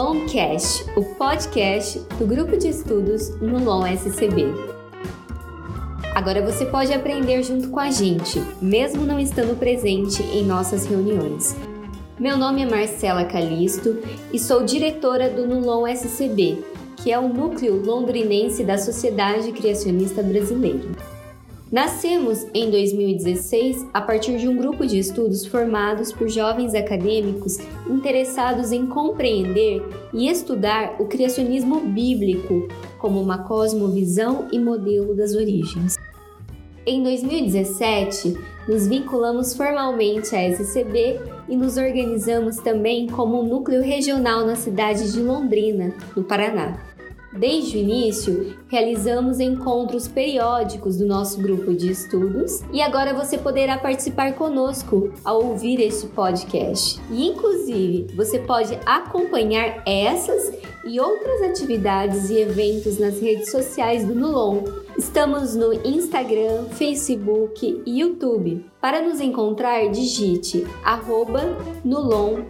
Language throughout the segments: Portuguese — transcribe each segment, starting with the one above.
Longcast, o podcast do grupo de estudos no LOM SCB. Agora você pode aprender junto com a gente, mesmo não estando presente em nossas reuniões. Meu nome é Marcela Calisto e sou diretora do Nulon SCB, que é o núcleo londrinense da Sociedade Criacionista Brasileira. Nascemos em 2016 a partir de um grupo de estudos formados por jovens acadêmicos interessados em compreender e estudar o criacionismo bíblico como uma cosmovisão e modelo das origens. Em 2017, nos vinculamos formalmente à SCB e nos organizamos também como um núcleo regional na cidade de Londrina, no Paraná. Desde o início, realizamos encontros periódicos do nosso grupo de estudos e agora você poderá participar conosco ao ouvir este podcast. E, inclusive, você pode acompanhar essas e outras atividades e eventos nas redes sociais do Nulon. Estamos no Instagram, Facebook e YouTube. Para nos encontrar, digite nulon.scb.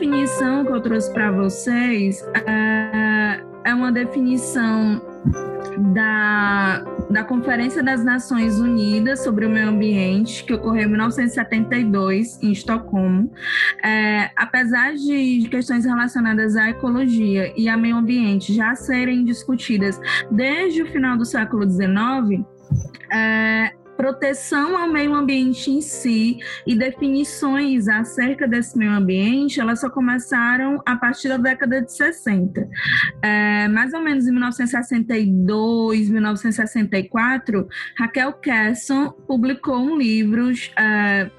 definição que eu trouxe para vocês é, é uma definição da, da Conferência das Nações Unidas sobre o Meio Ambiente, que ocorreu em 1972, em Estocolmo. É, apesar de questões relacionadas à ecologia e ao meio ambiente já serem discutidas desde o final do século XIX, é, proteção ao meio ambiente em si e definições acerca desse meio ambiente, elas só começaram a partir da década de 60. É, mais ou menos em 1962, 1964, Raquel Kesson publicou um livro é,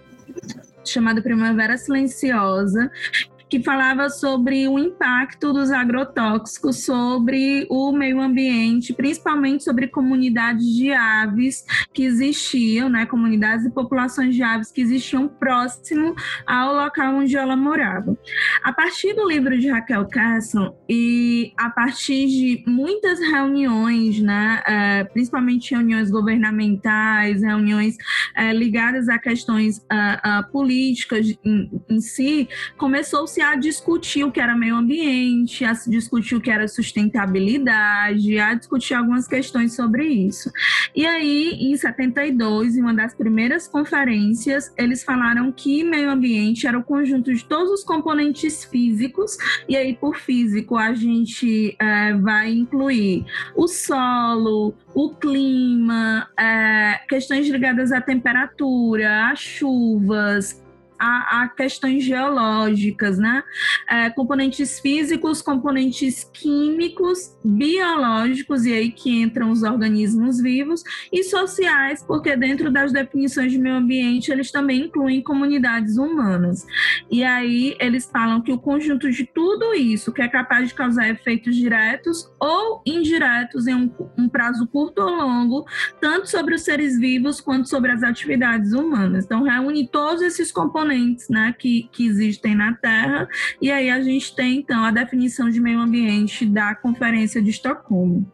chamado Primavera Silenciosa, que falava sobre o impacto dos agrotóxicos sobre o meio ambiente, principalmente sobre comunidades de aves que existiam, né, comunidades e populações de aves que existiam próximo ao local onde ela morava. A partir do livro de Raquel Casson e a partir de muitas reuniões, né, é, principalmente reuniões governamentais, reuniões é, ligadas a questões a políticas em si, começou-se a discutir o que era meio ambiente, a discutir o que era sustentabilidade, a discutir algumas questões sobre isso. E aí, em 72, em uma das primeiras conferências, eles falaram que meio ambiente era o conjunto de todos os componentes físicos, e aí, por físico, a gente é, vai incluir o solo, o clima, é, questões ligadas à temperatura, a chuvas, a, a questões geológicas, né? É, componentes físicos, componentes químicos, biológicos, e aí que entram os organismos vivos, e sociais, porque dentro das definições de meio ambiente eles também incluem comunidades humanas. E aí eles falam que o conjunto de tudo isso que é capaz de causar efeitos diretos ou indiretos em um, um prazo curto ou longo, tanto sobre os seres vivos quanto sobre as atividades humanas. Então, reúne todos esses componentes né, que, que existem na Terra. E aí a gente tem, então, a definição de meio ambiente da Conferência de Estocolmo.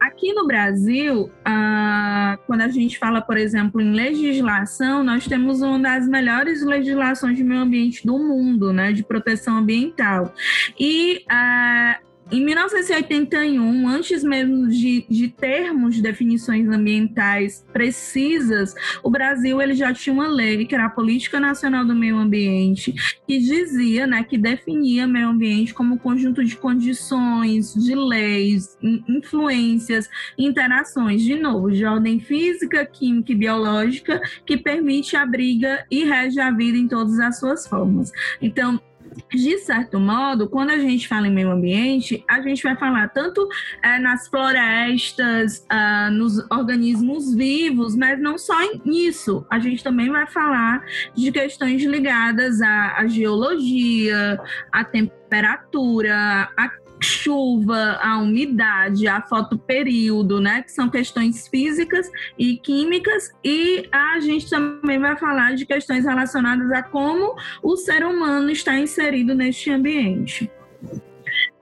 Aqui no Brasil, ah, quando a gente fala, por exemplo, em legislação, nós temos uma das melhores legislações de meio ambiente do mundo, né, de proteção ambiental. E ah, em 1981, antes mesmo de, de termos definições ambientais precisas, o Brasil ele já tinha uma lei, que era a Política Nacional do Meio Ambiente, que dizia, né, que definia meio ambiente como conjunto de condições, de leis, influências, interações, de novo, de ordem física, química e biológica, que permite a briga e rege a vida em todas as suas formas. Então, de certo modo, quando a gente fala em meio ambiente, a gente vai falar tanto é, nas florestas, uh, nos organismos vivos, mas não só nisso. A gente também vai falar de questões ligadas à, à geologia, à temperatura, à chuva, a umidade, a fotoperíodo, né, que são questões físicas e químicas, e a gente também vai falar de questões relacionadas a como o ser humano está inserido neste ambiente.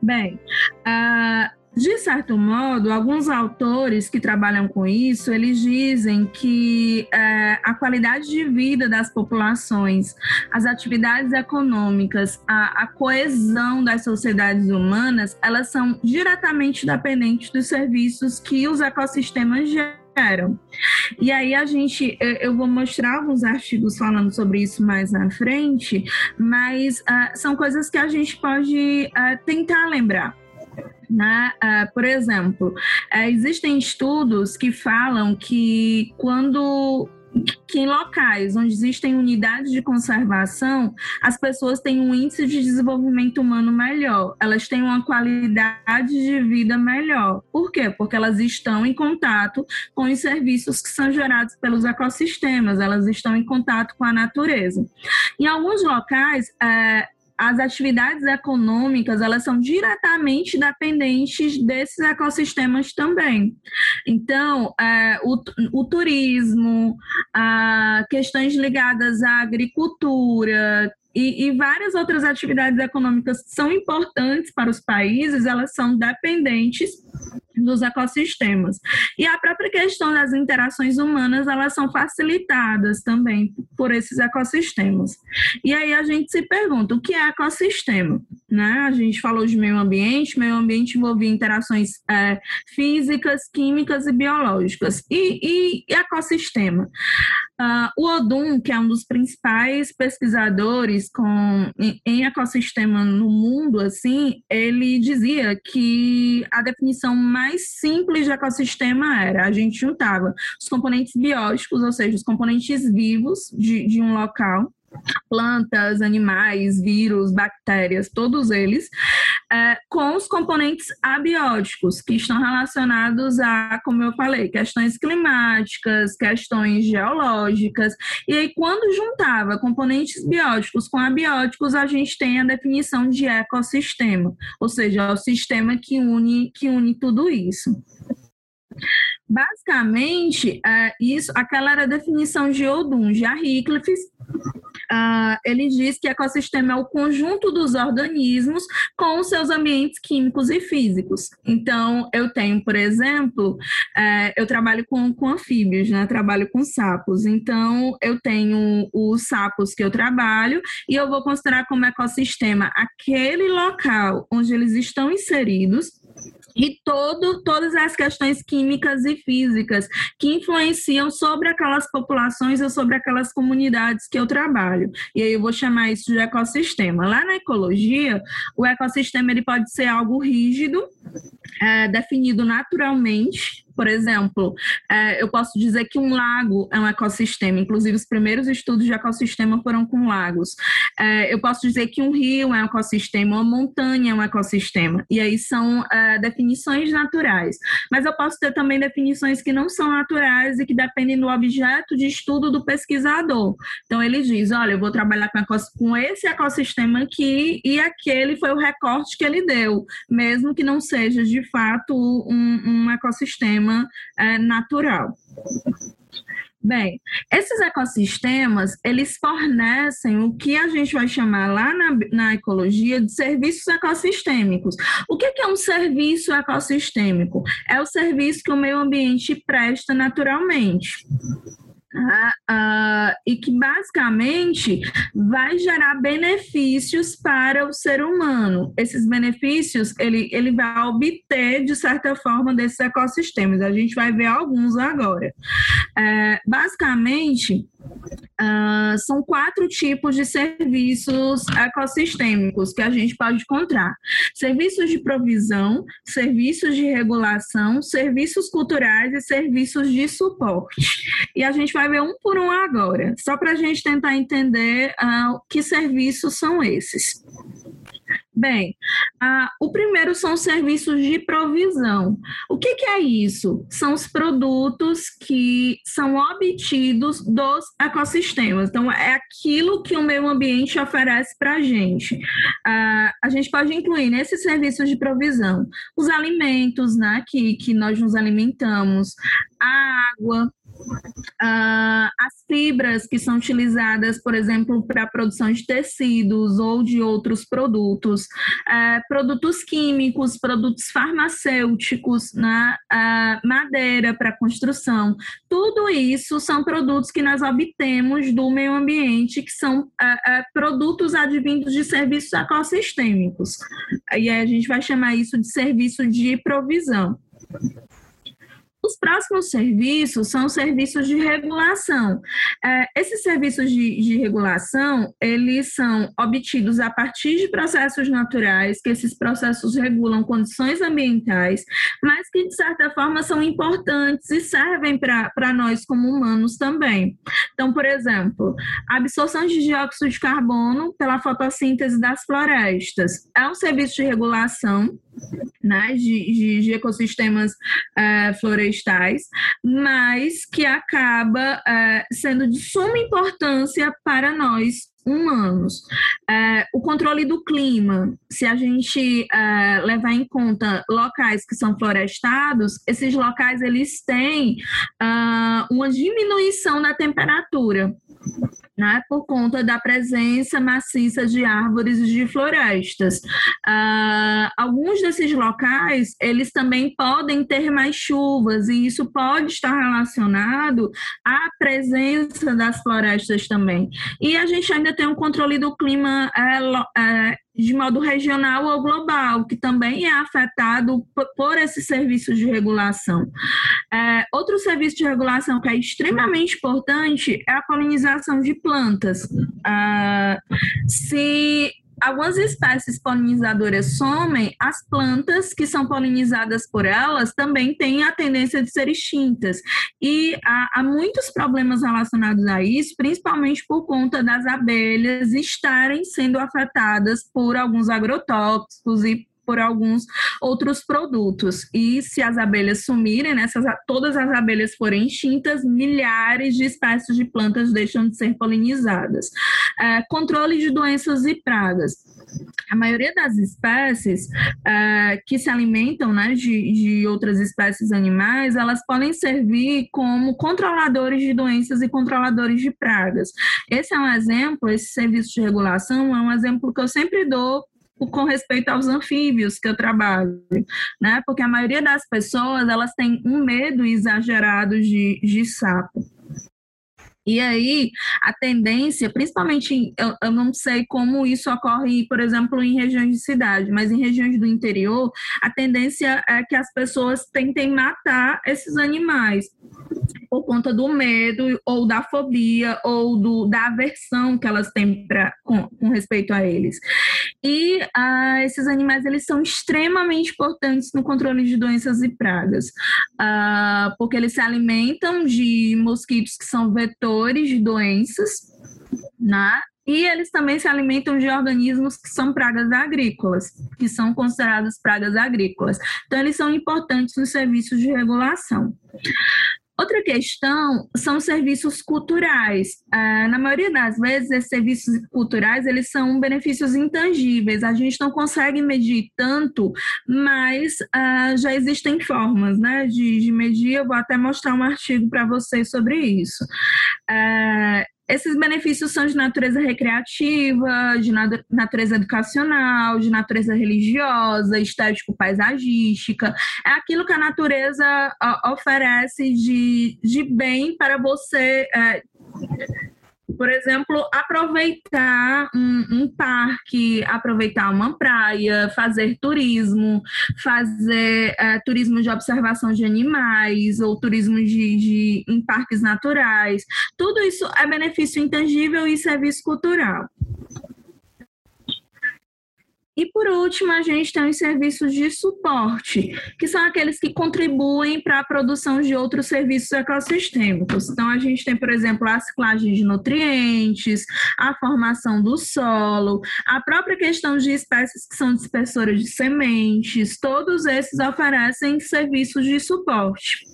Bem, uh, de certo modo, alguns autores que trabalham com isso, eles dizem que é, a qualidade de vida das populações, as atividades econômicas, a, a, coesão das sociedades humanas, elas são diretamente dependentes dos serviços que os ecossistemas geram. E aí a gente, eu vou mostrar alguns artigos falando sobre isso mais na frente, mas uh, são coisas que a gente pode uh, tentar lembrar. Né? Uh, por exemplo, uh, existem estudos que falam que quando que em locais onde existem unidades de conservação, as pessoas têm um índice de desenvolvimento humano melhor, elas têm uma qualidade de vida melhor. Por quê? Porque elas estão em contato com os serviços que são gerados pelos ecossistemas, elas estão em contato com a natureza. Em alguns locais, é, as atividades econômicas elas são diretamente dependentes desses ecossistemas também. Então, é, o, o turismo, a, questões ligadas à agricultura, e, e, várias outras atividades econômicas são importantes para os países, elas são dependentes dos ecossistemas. E a própria questão das interações humanas, elas são facilitadas também por esses ecossistemas. E aí a gente se pergunta, o que é ecossistema? Né? A gente falou de meio ambiente, meio ambiente envolvia interações é, físicas, químicas e biológicas. E, e, ecossistema? Uh, o Odum, que é um dos principais pesquisadores com, em, em, ecossistema no mundo, assim, ele dizia que a definição mais simples de ecossistema era a gente juntava os componentes bióticos, ou seja, os componentes vivos de, de um local, plantas, animais, vírus, bactérias, todos eles, é, com os componentes abióticos, que estão relacionados a, como eu falei, questões climáticas, questões geológicas. E aí, quando juntava componentes bióticos com abióticos, a gente tem a definição de ecossistema, ou seja, é o sistema que une, que une tudo isso. Basicamente, é, isso, aquela era a definição de Odum, de Ariclifes, Uh, ele diz que ecossistema é o conjunto dos organismos com os seus ambientes químicos e físicos. Então, eu tenho, por exemplo, uh, eu trabalho com, com anfíbios, né? Trabalho com sapos. Então, eu tenho os sapos que eu trabalho e eu vou considerar como ecossistema aquele local onde eles estão inseridos e todo, todas as questões químicas e físicas que influenciam sobre aquelas populações ou sobre aquelas comunidades que eu trabalho. E aí eu vou chamar isso de ecossistema. Lá na ecologia, o ecossistema ele pode ser algo rígido, é, definido naturalmente, por exemplo, é, eu posso dizer que um lago é um ecossistema, inclusive os primeiros estudos de ecossistema foram com lagos. É, eu posso dizer que um rio é um ecossistema, uma montanha é um ecossistema, e aí são é, definições naturais. Mas eu posso ter também definições que não são naturais e que dependem do objeto de estudo do pesquisador. Então, ele diz: olha, eu vou trabalhar com, com esse ecossistema aqui, e aquele foi o recorte que ele deu, mesmo que não seja de fato um, um ecossistema ecossistema é, natural. Bem, esses ecossistemas, eles fornecem o que a gente vai chamar lá na, na ecologia de serviços ecossistêmicos. O que, que é um serviço ecossistêmico? É o serviço que o meio ambiente presta naturalmente. Uh, e que basicamente vai gerar benefícios para o ser humano. Esses benefícios ele, ele vai obter, de certa forma, desses ecossistemas. A gente vai ver alguns agora. Uh, basicamente, Uh, são quatro tipos de serviços ecossistêmicos que a gente pode encontrar: serviços de provisão, serviços de regulação, serviços culturais e serviços de suporte. E a gente vai ver um por um agora, só para a gente tentar entender uh, que serviços são esses. Bem, o primeiro são os serviços de provisão. O que, que, é isso? São os produtos que são obtidos dos ecossistemas. Então, é aquilo que o meio ambiente oferece para a gente. A gente pode incluir nesses serviços de provisão os alimentos né, que, que nós nos alimentamos, a água, Uh, as fibras que são utilizadas, por exemplo, para a produção de tecidos ou de outros produtos, uh, produtos químicos, produtos farmacêuticos, né? uh, madeira para construção, tudo isso são produtos que nós obtemos do meio ambiente, que são produtos advindos de serviços ecossistêmicos. E aí a gente vai chamar isso de serviço de provisão. Os próximos serviços são serviços de regulação. É, esses serviços de, de, regulação, eles são obtidos a partir de processos naturais, que esses processos regulam condições ambientais, mas que, de certa forma, são importantes e servem para nós como humanos também. Então, por exemplo, a absorção de dióxido de carbono pela fotossíntese das florestas é um serviço de regulação né, de, de, de ecossistemas é, florestais, mas que acaba é, sendo de suma importância para nós humanos. É, o controle do clima, se a gente é, levar em conta locais que são florestados, esses locais eles têm uma diminuição da temperatura né, por conta da presença maciça de árvores e de florestas. Uh, alguns desses locais, eles também podem ter mais chuvas, e isso pode estar relacionado à presença das florestas também. E a gente ainda tem um controle do clima é, é, de modo regional ou global, que também é afetado por esses serviços de regulação. É, outro serviço de regulação que é extremamente importante é a polinização de plantas. Ah, se algumas espécies polinizadoras somem, as plantas que são polinizadas por elas também têm a tendência de ser extintas. E há, há, muitos problemas relacionados a isso, principalmente por conta das abelhas estarem sendo afetadas por alguns agrotóxicos e por alguns outros produtos. E se as abelhas sumirem, né, se todas as abelhas forem extintas, milhares de espécies de plantas deixam de ser polinizadas. É, controle de doenças e pragas. A maioria das espécies é, que se alimentam né, de, de outras espécies animais, elas podem servir como controladores de doenças e controladores de pragas. Esse é um exemplo, esse serviço de regulação é um exemplo que eu sempre dou com respeito aos anfíbios que eu trabalho, né? Porque a maioria das pessoas, elas têm um medo exagerado de, de sapo. E aí, a tendência, principalmente, eu, eu, não sei como isso ocorre, por exemplo, em regiões de cidade, mas em regiões do interior, a tendência é que as pessoas tentem matar esses animais por conta do medo ou da fobia ou do, da aversão que elas têm pra, com, com respeito a eles. E ah, esses animais eles são extremamente importantes no controle de doenças e pragas, ah, porque eles se alimentam de mosquitos que são vetores de doenças, né? E eles também se alimentam de organismos que são pragas agrícolas, que são consideradas pragas agrícolas. Então, eles são importantes nos serviços de regulação. Outra questão são serviços culturais. Ah, na maioria das vezes, esses serviços culturais eles são benefícios intangíveis. A gente não consegue medir tanto, mas ah, já existem formas né, de, de medir. Eu vou até mostrar um artigo para vocês sobre isso. Ah, esses benefícios são de natureza recreativa, de natureza educacional, de natureza religiosa, estético-paisagística. É aquilo que a natureza oferece de, de bem para você. É, por exemplo, aproveitar um, um, parque, aproveitar uma praia, fazer turismo, fazer é, turismo de observação de animais ou turismo de, de, em parques naturais. Tudo isso é benefício intangível e serviço cultural. E por último, a gente tem os serviços de suporte, que são aqueles que contribuem para a produção de outros serviços ecossistêmicos. Então, a gente tem, por exemplo, a ciclagem de nutrientes, a formação do solo, a própria questão de espécies que são dispersoras de sementes, todos esses oferecem serviços de suporte.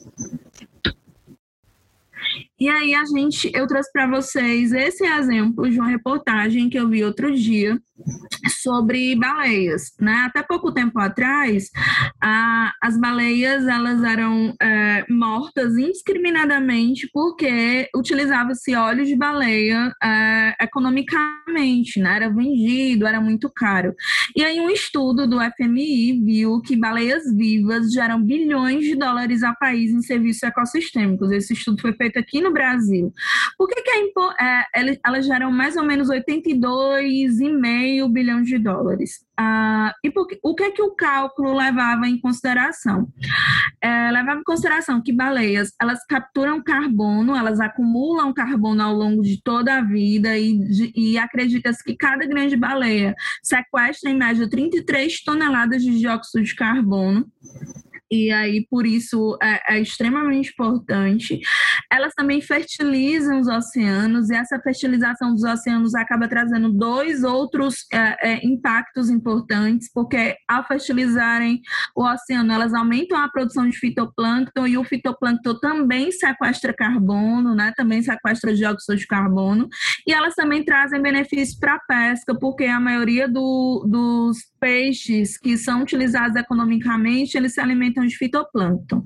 E aí a gente, eu trouxe para vocês esse exemplo de uma reportagem que eu vi outro dia sobre baleias, né? Até pouco tempo atrás, a, as baleias elas eram é, mortas indiscriminadamente porque utilizava-se óleo de baleia é, economicamente, né? Era vendido, era muito caro. E aí um estudo do FMI viu que baleias vivas geram bilhões de dólares ao país em serviços ecossistêmicos. Esse estudo foi feito aqui no Brasil. Por que, que é, é, elas geram mais ou menos 82,5 bilhões de dólares? Ah, e por, o que é que o cálculo levava em consideração? É, levava em consideração que baleias elas capturam carbono, elas acumulam carbono ao longo de toda a vida e, e acredita-se que cada grande baleia sequestra em média 33 toneladas de dióxido de carbono e aí por isso é, é, extremamente importante. Elas também fertilizam os oceanos e essa fertilização dos oceanos acaba trazendo dois outros é, é, impactos importantes, porque ao fertilizarem o oceano, elas aumentam a produção de fitoplâncton e o fitoplâncton também sequestra carbono, né? Também sequestra dióxido de carbono e elas também trazem benefícios para a pesca, porque a maioria do, dos peixes que são utilizados economicamente, eles se alimentam de fitoplâncton.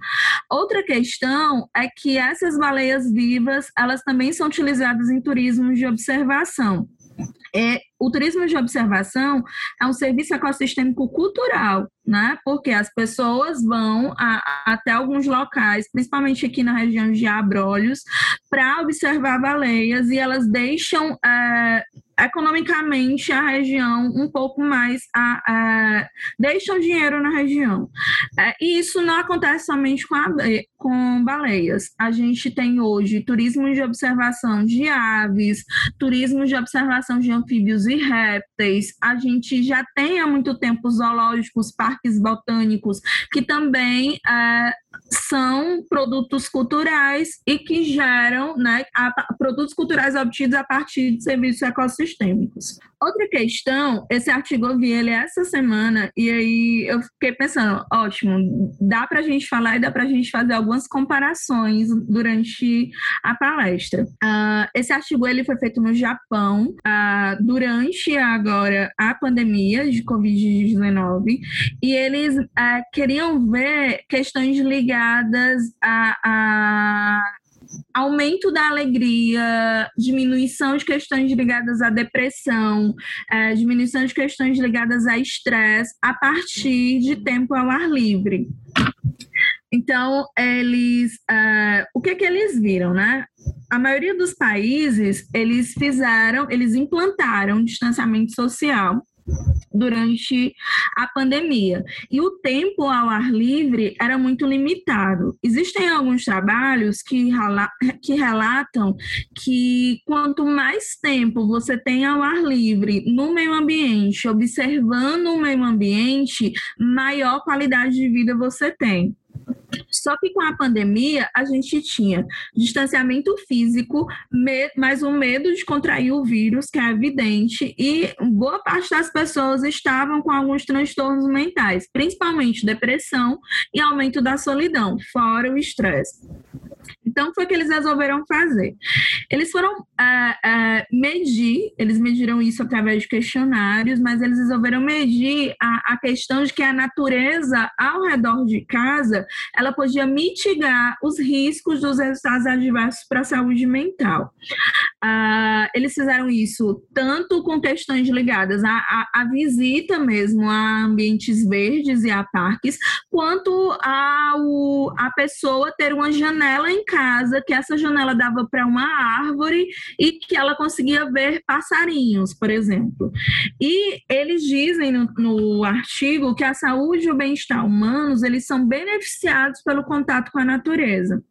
Outra questão é que essas baleias vivas, elas também são utilizadas em turismo de observação. É, o turismo de observação é um serviço ecossistêmico cultural, né? Porque as pessoas vão a, até alguns locais, principalmente aqui na região de Abrolhos, para observar baleias e elas deixam é, economicamente a região um pouco mais a, a, deixam dinheiro na região. É, e isso não acontece somente com, a, com baleias. A gente tem hoje turismo de observação de aves, turismo de observação de anfíbios e répteis. A gente já tem há muito tempo zoológicos, parques botânicos, que também é, são produtos culturais e que geram né, a, produtos culturais obtidos a partir de serviços ecossistêmicos. Outra questão, esse artigo eu vi ele essa semana e aí eu fiquei pensando, ótimo, dá para a gente falar e dá para a gente fazer algumas comparações durante a palestra. Uh, esse artigo ele foi feito no Japão uh, durante agora a pandemia de Covid-19 e eles uh, queriam ver questões ligadas a, a aumento da alegria, diminuição de questões ligadas à depressão, é, diminuição de questões ligadas a estresse a partir de tempo ao ar livre. Então, eles, uh, o que que eles viram, né? A maioria dos países, eles fizeram, eles implantaram distanciamento social durante a pandemia. E o tempo ao ar livre era muito limitado. Existem alguns trabalhos que, que relatam que quanto mais tempo você tem ao ar livre no meio ambiente, observando o meio ambiente, maior qualidade de vida você tem. Só que com a pandemia, a gente tinha distanciamento físico, mais um medo de contrair o vírus, que é evidente, e boa parte das pessoas estavam com alguns transtornos mentais, principalmente depressão e aumento da solidão, fora o estresse. Então, foi o que eles resolveram fazer. Eles foram uh, uh, medir, eles mediram isso através de questionários, mas eles resolveram medir a, a questão de que a natureza ao redor de casa, ela podia mitigar os riscos dos resultados adversos para a saúde mental. Uh, eles fizeram isso tanto com questões ligadas à, à, à, visita mesmo a ambientes verdes e a parques, quanto ao, a pessoa ter uma janela em casa, que essa janela dava para uma árvore e que ela conseguia ver passarinhos, por exemplo. E eles dizem no, no artigo que a saúde e o bem-estar humanos, eles são beneficiados pelo contato com a natureza.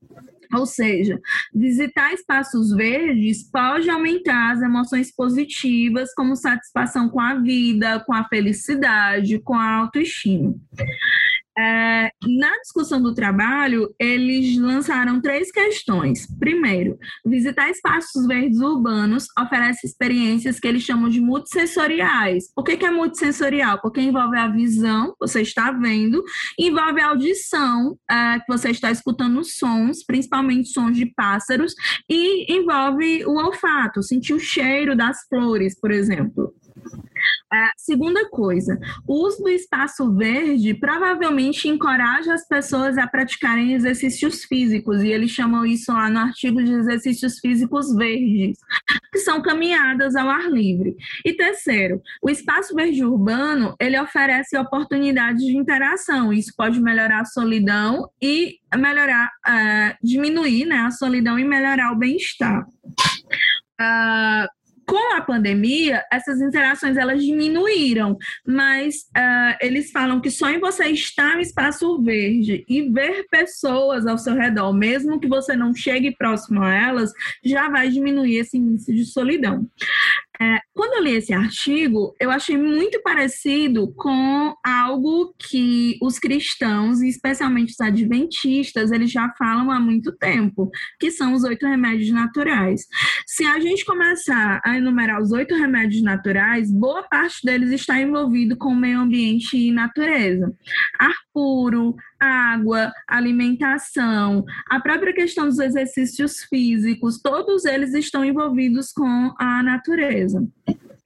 Ou seja, visitar espaços verdes pode aumentar as emoções positivas, como satisfação com a vida, com a felicidade, com a autoestima. É, na discussão do trabalho, eles lançaram três questões. Primeiro, visitar espaços verdes urbanos oferece experiências que eles chamam de multissensoriais. O que é multissensorial? Porque envolve a visão, você está vendo, envolve a audição, é, que você está escutando sons, principalmente sons de pássaros, e envolve o olfato, sentir o cheiro das flores, por exemplo. A segunda coisa, o uso do espaço verde provavelmente encoraja as pessoas a praticarem exercícios físicos, e eles chamam isso lá no artigo de exercícios físicos verdes, que são caminhadas ao ar livre. E terceiro, o espaço verde urbano, ele oferece oportunidades de interação, isso pode melhorar a solidão e melhorar, uh, diminuir né, a solidão e melhorar o bem-estar. Uh, com a pandemia, essas interações elas diminuíram, mas uh, eles falam que só em você estar no espaço verde e ver pessoas ao seu redor, mesmo que você não chegue próximo a elas, já vai diminuir esse índice de solidão. Quando eu li esse artigo, eu achei muito parecido com algo que os cristãos, especialmente os adventistas, eles já falam há muito tempo, que são os oito remédios naturais. Se a gente começar a enumerar os oito remédios naturais, boa parte deles está envolvido com o meio ambiente e natureza. Ar puro, água, alimentação, a própria questão dos exercícios físicos, todos eles estão envolvidos com a natureza.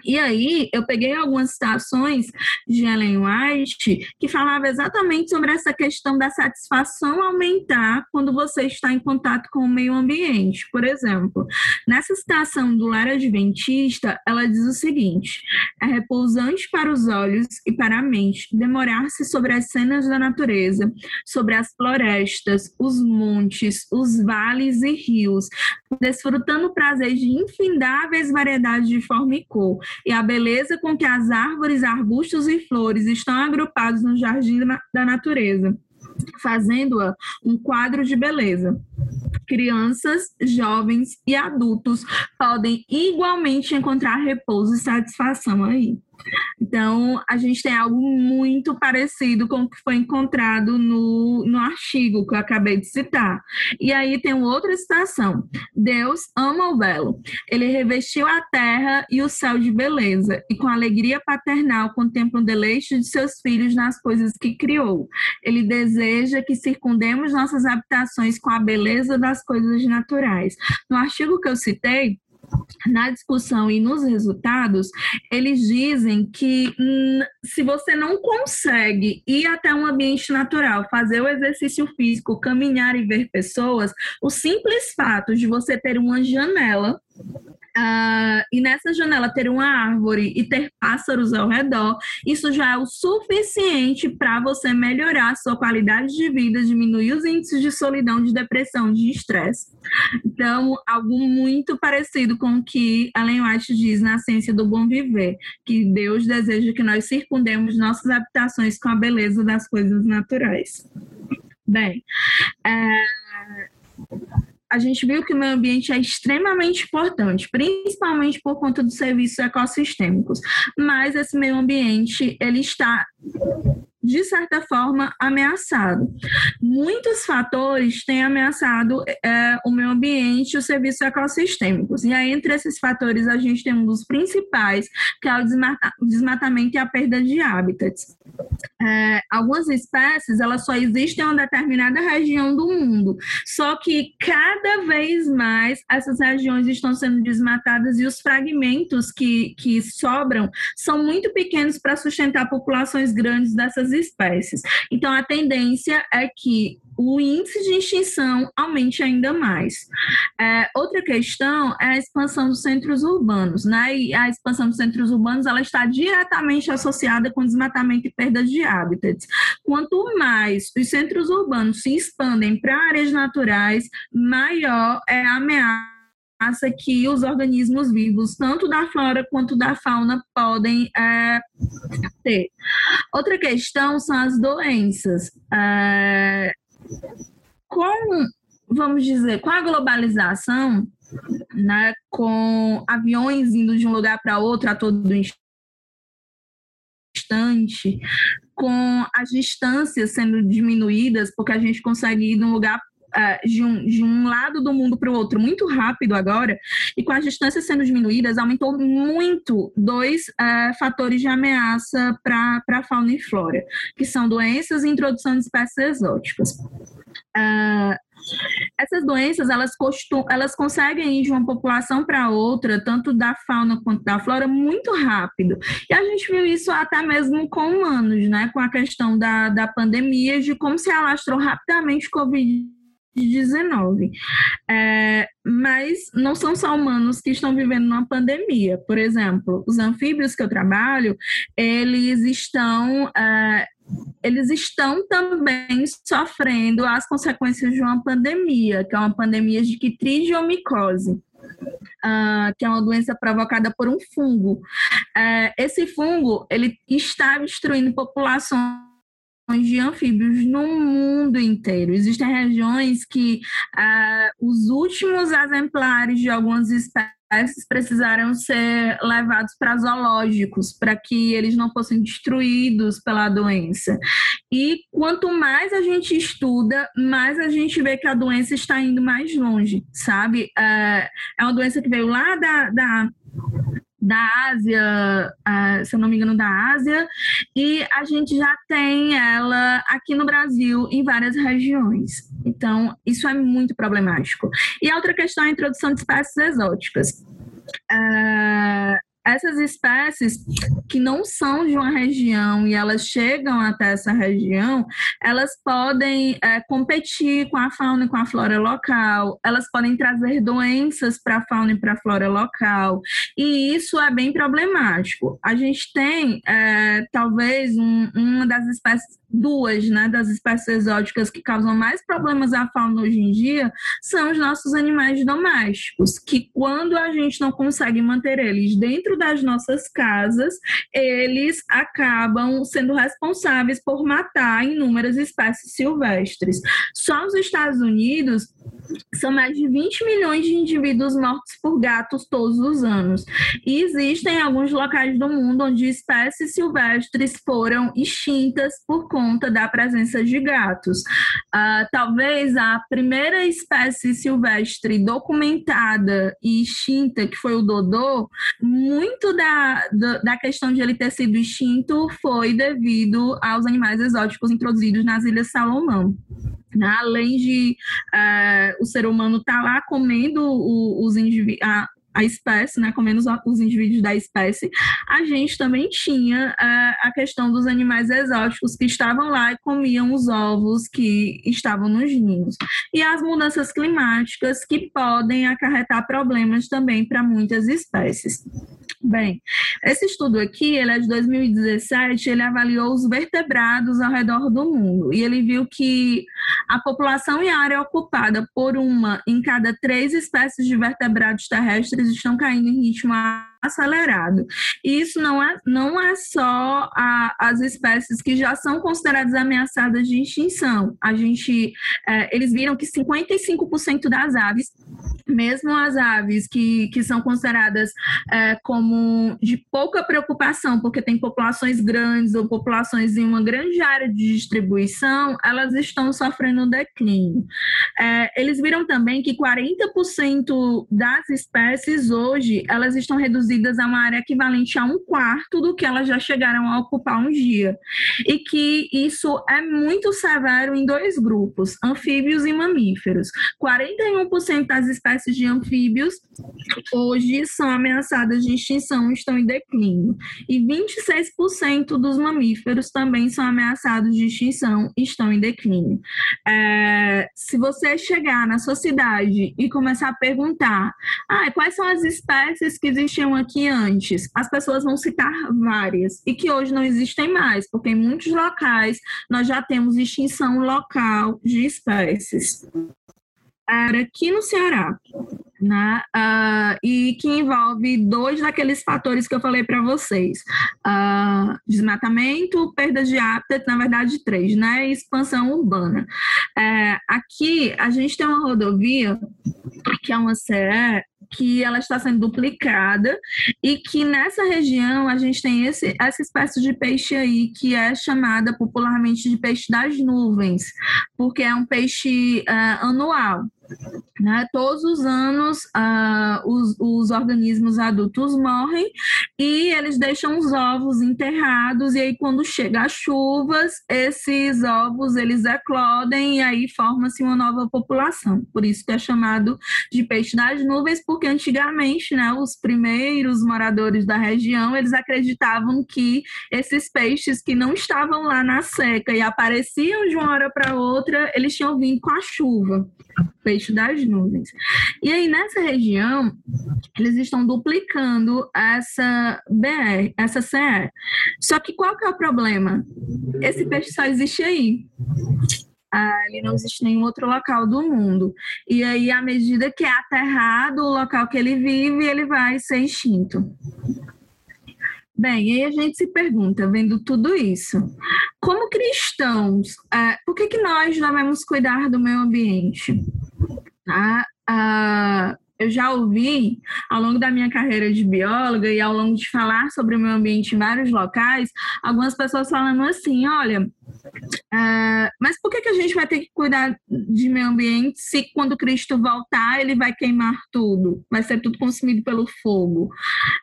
E aí, eu peguei algumas citações de Ellen White que falava exatamente sobre essa questão da satisfação aumentar quando você está em contato com o meio ambiente. Por exemplo, nessa citação do Lar Adventista, ela diz o seguinte: é repousante para os olhos e para a mente demorar-se sobre as cenas da natureza, sobre as florestas, os montes, os vales e rios, desfrutando o prazer de infindáveis variedades de forma e cor e a beleza com que as árvores, arbustos e flores estão agrupados no jardim da natureza, fazendo-a um quadro de beleza. Crianças, jovens e adultos podem igualmente encontrar repouso e satisfação aí. Então, a gente tem algo muito parecido com o que foi encontrado no, no artigo que eu acabei de citar. E aí tem outra citação: Deus ama o belo. Ele revestiu a terra e o céu de beleza, e com alegria paternal contempla o deleite de seus filhos nas coisas que criou. Ele deseja que circundemos nossas habitações com a beleza das coisas naturais. No artigo que eu citei, na discussão e nos resultados, eles dizem que hum, se você não consegue ir até um ambiente natural, fazer o exercício físico, caminhar e ver pessoas, o simples fato de você ter uma janela Uh, e nessa janela ter uma árvore e ter pássaros ao redor, isso já é o suficiente para você melhorar a sua qualidade de vida, diminuir os índices de solidão, de depressão, de estresse. Então, algo muito parecido com o que Ellen White diz na Ciência do Bom Viver, que Deus deseja que nós circundemos nossas habitações com a beleza das coisas naturais. Bem, é a gente viu que o meio ambiente é extremamente importante, principalmente por conta dos serviços ecossistêmicos. Mas esse meio ambiente, ele está de certa forma, ameaçado. Muitos fatores têm ameaçado é, o meio ambiente e os serviços ecossistêmicos. E aí, entre esses fatores, a gente tem um dos principais, que é o desmatamento e a perda de hábitats. É, algumas espécies, elas só existem em uma determinada região do mundo. Só que, cada vez mais, essas regiões estão sendo desmatadas e os fragmentos que, que sobram são muito pequenos para sustentar populações grandes dessas espécies. Então, a tendência é que o índice de extinção aumente ainda mais. É, outra questão é a expansão dos centros urbanos, né? E a expansão dos centros urbanos ela está diretamente associada com desmatamento e perda de hábitats. Quanto mais os centros urbanos se expandem para áreas naturais, maior é a ameaça que os organismos vivos, tanto da flora quanto da fauna, podem é, ter. Outra questão são as doenças. É, com vamos dizer, com a globalização, né, com aviões indo de um lugar para outro a todo instante, com as distâncias sendo diminuídas, porque a gente consegue ir de um lugar uh, de, um, de um lado do mundo para o outro muito rápido agora, e com as distâncias sendo diminuídas, aumentou muito dois uh, fatores de ameaça para a fauna e flora, que são doenças e introdução de espécies exóticas. Uh, essas doenças elas, costum, elas conseguem ir de uma população para outra, tanto da fauna quanto da flora, muito rápido. E a gente viu isso até mesmo com humanos, né? Com a questão da, da pandemia, de como se alastrou rapidamente o Covid 19. É, mas não são só humanos que estão vivendo numa pandemia. Por exemplo, os anfíbios que eu trabalho, eles estão. É, eles estão também sofrendo as consequências de uma pandemia, que é uma pandemia de quitridiomicose. Uh, que é uma doença provocada por um fungo. Uh, esse fungo ele está destruindo populações de anfíbios no mundo inteiro. Existem regiões que ah, os últimos exemplares de algumas espécies precisaram ser levados para zoológicos para que eles não fossem destruídos pela doença. E quanto mais a gente estuda, mais a gente vê que a doença está indo mais longe, sabe? É, é uma doença que veio lá da, da da Ásia, uh, se eu não me engano, da Ásia, e a gente já tem ela aqui no Brasil em várias regiões. Então, isso é muito problemático. E a outra questão é a introdução de espécies exóticas. Uh, essas espécies que não são de uma região e elas chegam até essa região, elas podem é, competir com a fauna e com a flora local, elas podem trazer doenças para a fauna e para a flora local, e isso é bem problemático. A gente tem, é, talvez, um, uma das espécies duas né, das espécies exóticas que causam mais problemas à fauna hoje em dia são os nossos animais domésticos, que quando a gente não consegue manter eles dentro das nossas casas, eles acabam sendo responsáveis por matar inúmeras espécies silvestres. Só os Estados Unidos são mais de 20 milhões de indivíduos mortos por gatos todos os anos. E existem alguns locais do mundo onde espécies silvestres foram extintas por conta conta da presença de gatos. Uh, talvez a primeira espécie silvestre documentada e extinta, que foi o dodô, muito da, da, da questão de ele ter sido extinto foi devido aos animais exóticos introduzidos nas Ilhas Salomão. Além de uh, o ser humano estar tá lá comendo o, os indivíduos a espécie, né, comendo os, os indivíduos da espécie, a gente também tinha uh, a questão dos animais exóticos que estavam lá e comiam os ovos que estavam nos ninhos. E as mudanças climáticas que podem acarretar problemas também para muitas espécies. Bem, esse estudo aqui, ele é de 2017, ele avaliou os vertebrados ao redor do mundo e ele viu que a população e a área ocupada por uma em cada três espécies de vertebrados terrestres estão caindo em ritmo acelerado. E isso não é, não é só a, as espécies que já são consideradas ameaçadas de extinção. A gente, é, eles viram que 55% das aves, mesmo as aves que, que são consideradas é, como de pouca preocupação, porque tem populações grandes ou populações em uma grande área de distribuição, elas estão sofrendo declínio. É, eles viram também que 40% das espécies hoje, elas estão reduzidas reduzidas a uma área equivalente a um quarto do que elas já chegaram a ocupar um dia. E que isso é muito severo em dois grupos, anfíbios e mamíferos. 41% das espécies de anfíbios hoje são ameaçadas de extinção, estão em declínio. E 26% dos mamíferos também são ameaçados de extinção, estão em declínio. É, se você chegar na sua cidade e começar a perguntar ah, quais são as espécies que existiam aqui antes, as pessoas vão citar várias e que hoje não existem mais, porque em muitos locais nós já temos extinção local de espécies. era aqui no Ceará né? Uh, e que envolve dois daqueles fatores que eu falei para vocês: uh, desmatamento, perda de hábitat, na verdade, três, né? E expansão urbana. É, aqui a gente tem uma rodovia, que é uma CE, que ela está sendo duplicada e que nessa região a gente tem esse, essa espécie de peixe aí que é chamada popularmente de peixe das nuvens, porque é um peixe uh, anual. Né? Todos os anos, uh, os, os, organismos adultos morrem e eles deixam os ovos enterrados, e aí, quando chega as chuvas, esses ovos eles eclodem e aí forma-se uma nova população. Por isso que é chamado de peixe das nuvens, porque antigamente né, os primeiros moradores da região eles acreditavam que esses peixes que não estavam lá na seca e apareciam de uma hora para outra, eles tinham vindo com a chuva peixe das nuvens. E aí, nessa região, eles estão duplicando essa BR, essa CE. Só que qual que é o problema? Esse peixe só existe aí. Ah, ele não existe em nenhum outro local do mundo. E aí, à medida que é aterrado o local que ele vive, ele vai ser extinto. Bem, aí a gente se pergunta, vendo tudo isso, como cristãos, é, por que, que nós devemos cuidar do meio ambiente? Tá? Ah, eu já ouvi, ao longo da minha carreira de bióloga e ao longo de falar sobre o meio ambiente em vários locais, algumas pessoas falando assim: olha, uh, mas por que, que a gente vai ter que cuidar de meio ambiente se quando Cristo voltar ele vai queimar tudo? Vai ser tudo consumido pelo fogo?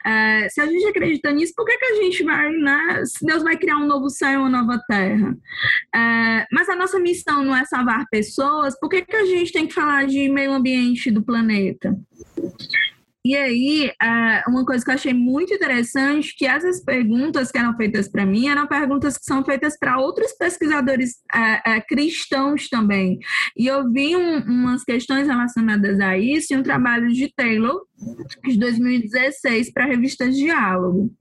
Uh, se a gente acredita nisso, por que, que a gente vai, né? Se Deus vai criar um novo céu e uma nova terra? Uh, mas a nossa missão não é salvar pessoas, por que, que a gente tem que falar de meio ambiente do planeta? E aí, uma coisa que eu achei muito interessante, que essas perguntas que eram feitas para mim eram perguntas que são feitas para outros pesquisadores cristãos também. E eu vi um, umas questões relacionadas a isso em um trabalho de Taylor, de 2016, para a revista Diálogo.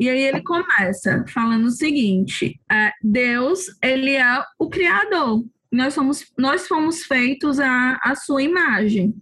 E aí ele começa falando o seguinte: Deus, ele é o criador. Nós somos, nós fomos feitos à, à sua imagem.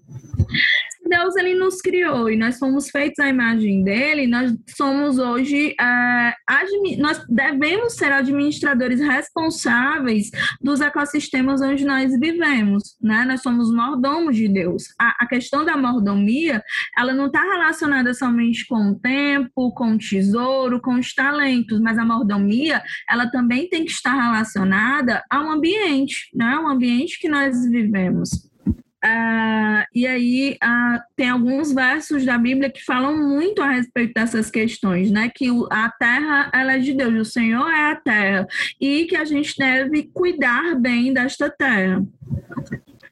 Deus ele nos criou e nós fomos feitos à imagem dele, nós somos hoje, uh, nós devemos ser administradores responsáveis dos ecossistemas onde nós vivemos, né? Nós somos mordomos de Deus. A, a questão da mordomia, ela não está relacionada somente com o tempo, com o tesouro, com os talentos, mas a mordomia, ela também tem que estar relacionada ao ambiente, né? O ambiente que nós vivemos. Uh, e aí uh, tem alguns versos da Bíblia que falam muito a respeito dessas questões, né? Que a terra ela é de Deus, o Senhor é a terra e que a gente deve cuidar bem desta terra.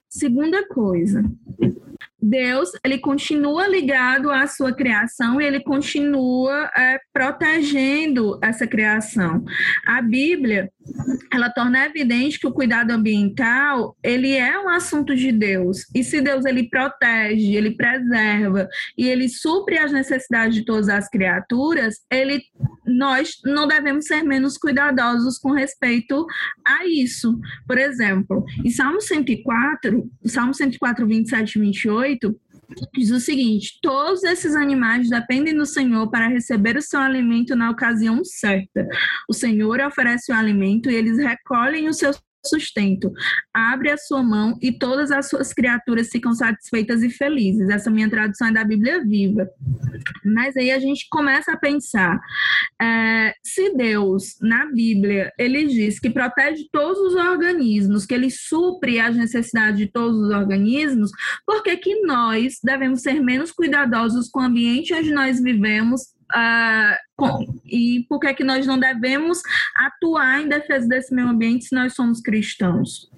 Segunda coisa, Deus ele continua ligado à sua criação e ele continua é, protegendo essa criação. A Bíblia ela torna evidente que o cuidado ambiental ele é um assunto de Deus e se Deus ele protege, ele preserva e ele supre as necessidades de todas as criaturas, ele nós não devemos ser menos cuidadosos com respeito a isso. Por exemplo, em Salmo 104, Salmo 104, 27 e 28, diz o seguinte: todos esses animais dependem do Senhor para receber o seu alimento na ocasião certa. O Senhor oferece o alimento e eles recolhem o seu sustento. Abre a sua mão e todas as suas criaturas ficam satisfeitas e felizes. Essa minha tradução é da Bíblia Viva. Mas aí a gente começa a pensar: é, se Deus, na Bíblia, ele diz que protege todos os organismos, que ele supre as necessidades de todos os organismos, por que, que nós devemos ser menos cuidadosos com o ambiente onde nós vivemos Com, e por que, é que nós não devemos atuar em defesa desse meio ambiente se nós somos cristãos?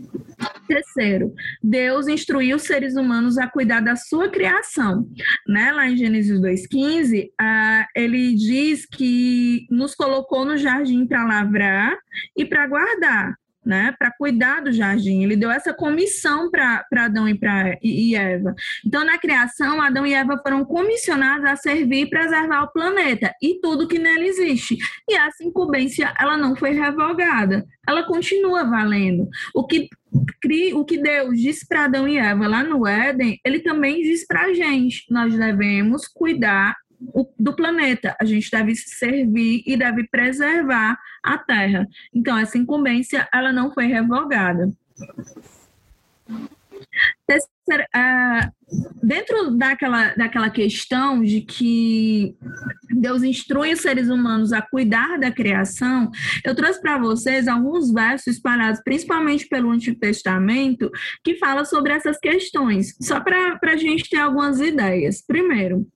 Terceiro, Deus instruiu os seres humanos a cuidar da sua criação. Né? Lá em Gênesis 2,15, uh, ele diz que nos colocou no jardim para lavrar e para guardar né, para cuidar do jardim. Ele deu essa comissão para Adão e, e Eva. Então, na criação, Adão e Eva foram comissionados a servir e preservar o planeta e tudo que nele existe. E essa incumbência, ela não foi revogada. Ela continua valendo. O que o que Deus disse para Adão e Eva lá no Éden, ele também diz para a gente: nós devemos cuidar do planeta. A gente deve servir e deve preservar a Terra. Então, essa incumbência ela não foi revogada. Terceira, uh, dentro daquela, daquela questão de que Deus instrui os seres humanos a cuidar da criação, eu trouxe para vocês alguns versos espalhados principalmente pelo Antigo Testamento que fala sobre essas questões, só para a gente ter algumas ideias. Primeiro,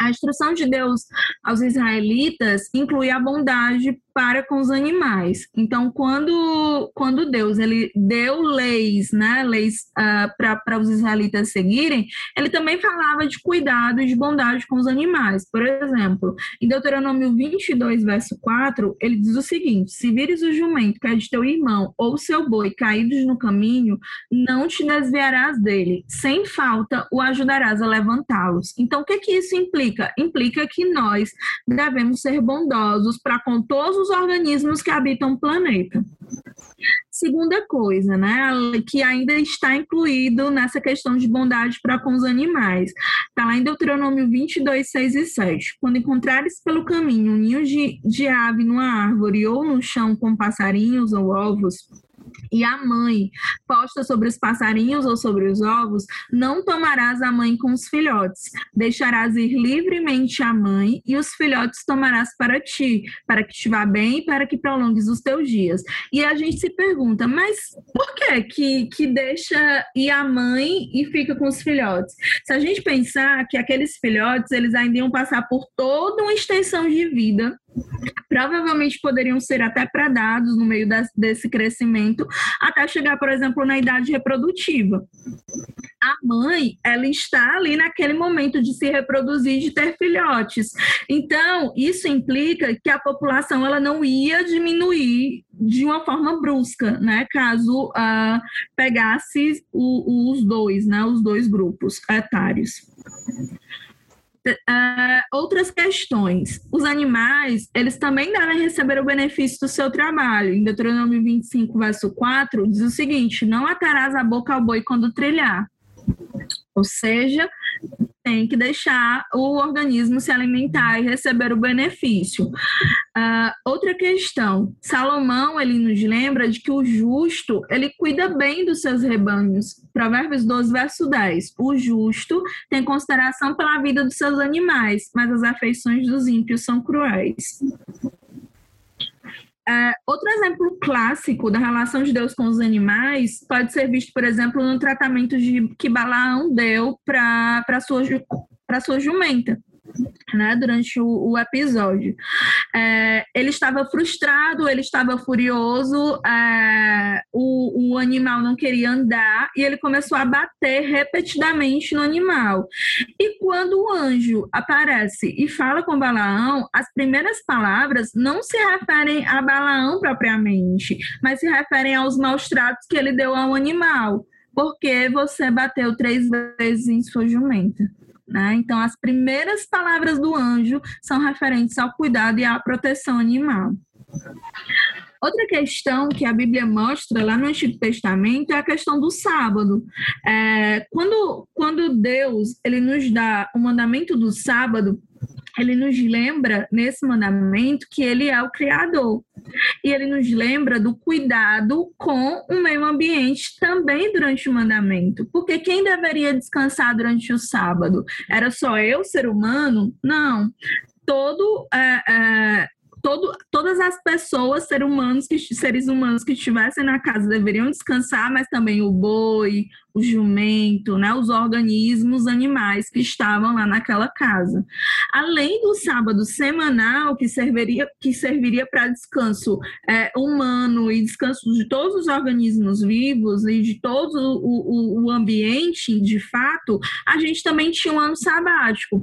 a instrução de Deus aos israelitas inclui a bondade para com os animais. Então, quando, quando Deus ele deu leis, né, leis uh, para os israelitas seguirem, ele também falava de cuidado e de bondade com os animais. Por exemplo, em Deuteronômio 22, verso 4, ele diz o seguinte: Se vires o jumento que é de teu irmão ou seu boi caídos no caminho, não te desviarás dele. Sem falta o ajudarás a levantá-los. Então, o que, que isso implica? Implica que nós devemos ser bondosos para com todos os organismos que habitam o planeta. Segunda coisa, né, que ainda está incluído nessa questão de bondade para com os animais. Está lá em Deuteronômio 22, 6 e 7. Quando encontrares pelo caminho um ninho de, de ave numa árvore ou no chão com passarinhos ou ovos, e a mãe posta sobre os passarinhos ou sobre os ovos, não tomarás a mãe com os filhotes. Deixarás ir livremente a mãe e os filhotes tomarás para ti, para que te vá bem e para que prolongues os teus dias. E a gente se pergunta, mas por que que, que deixa ir a mãe e fica com os filhotes? Se a gente pensar que aqueles filhotes, eles ainda iam passar por toda uma extensão de vida, provavelmente poderiam ser até predados no meio desse crescimento, até chegar, por exemplo, na idade reprodutiva. A mãe, ela está ali naquele momento de se reproduzir, de ter filhotes. Então, isso implica que a população ela não ia diminuir de uma forma brusca, né? Caso uh, pegasse o, os dois, né? Os dois grupos etários. Outras questões. Os animais, eles também devem receber o benefício do seu trabalho. Em Deuteronômio 25, verso 4, diz o seguinte: Não atarás a boca ao boi quando trilhar. Ou seja, tem que deixar o organismo se alimentar e receber o benefício. Uh, outra questão, Salomão ele nos lembra de que o justo ele cuida bem dos seus rebanhos. Provérbios 12, verso 10. O justo tem consideração pela vida dos seus animais, mas as afeições dos ímpios são cruéis. É, outro exemplo clássico da relação de Deus com os animais pode ser visto, por exemplo, no tratamento de, que Balaão deu para sua, sua jumenta né, durante o, o episódio. É, ele estava frustrado, ele estava furioso, é, o, o animal não queria andar e ele começou a bater repetidamente no animal. E quando o anjo aparece e fala com Balaão, as primeiras palavras não se referem a Balaão propriamente, mas se referem aos maus tratos que ele deu ao animal. Porque você bateu três vezes em sua jumenta. Né? Então, as primeiras palavras do anjo são referentes ao cuidado e à proteção animal. Outra questão que a Bíblia mostra lá no Antigo Testamento é a questão do sábado. É, quando, quando Deus ele nos dá o mandamento do sábado, ele nos lembra nesse mandamento que ele é o Criador. E ele nos lembra do cuidado com o meio ambiente também durante o mandamento. Porque quem deveria descansar durante o sábado? Era só eu, ser humano? Não. Todo. É, é, todo, todas as pessoas, seres humanos, que, seres humanos que estivessem na casa deveriam descansar, mas também o boi, o jumento, né, os organismos animais que estavam lá naquela casa. Além do sábado semanal, que serviria, que serviria para descanso é, humano e descanso de todos os organismos vivos e de todo o, o, o ambiente, de fato, a gente também tinha um ano sabático.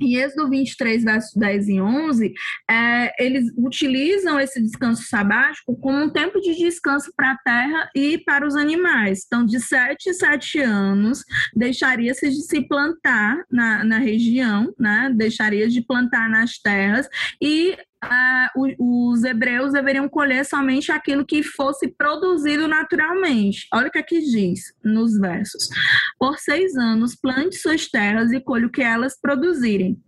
Em Êxodo 23, versos 10 e 11, é, eles utilizam esse descanso sabático como um tempo de descanso para a terra e para os animais. Então, de 7 em 7 anos, deixaria-se de se plantar na, na região, né? deixaria de plantar nas terras e Uh, os hebreus deveriam colher somente aquilo que fosse produzido naturalmente. Olha o que aqui diz nos versos. Por seis anos, plante suas terras e colhe o que elas produzirem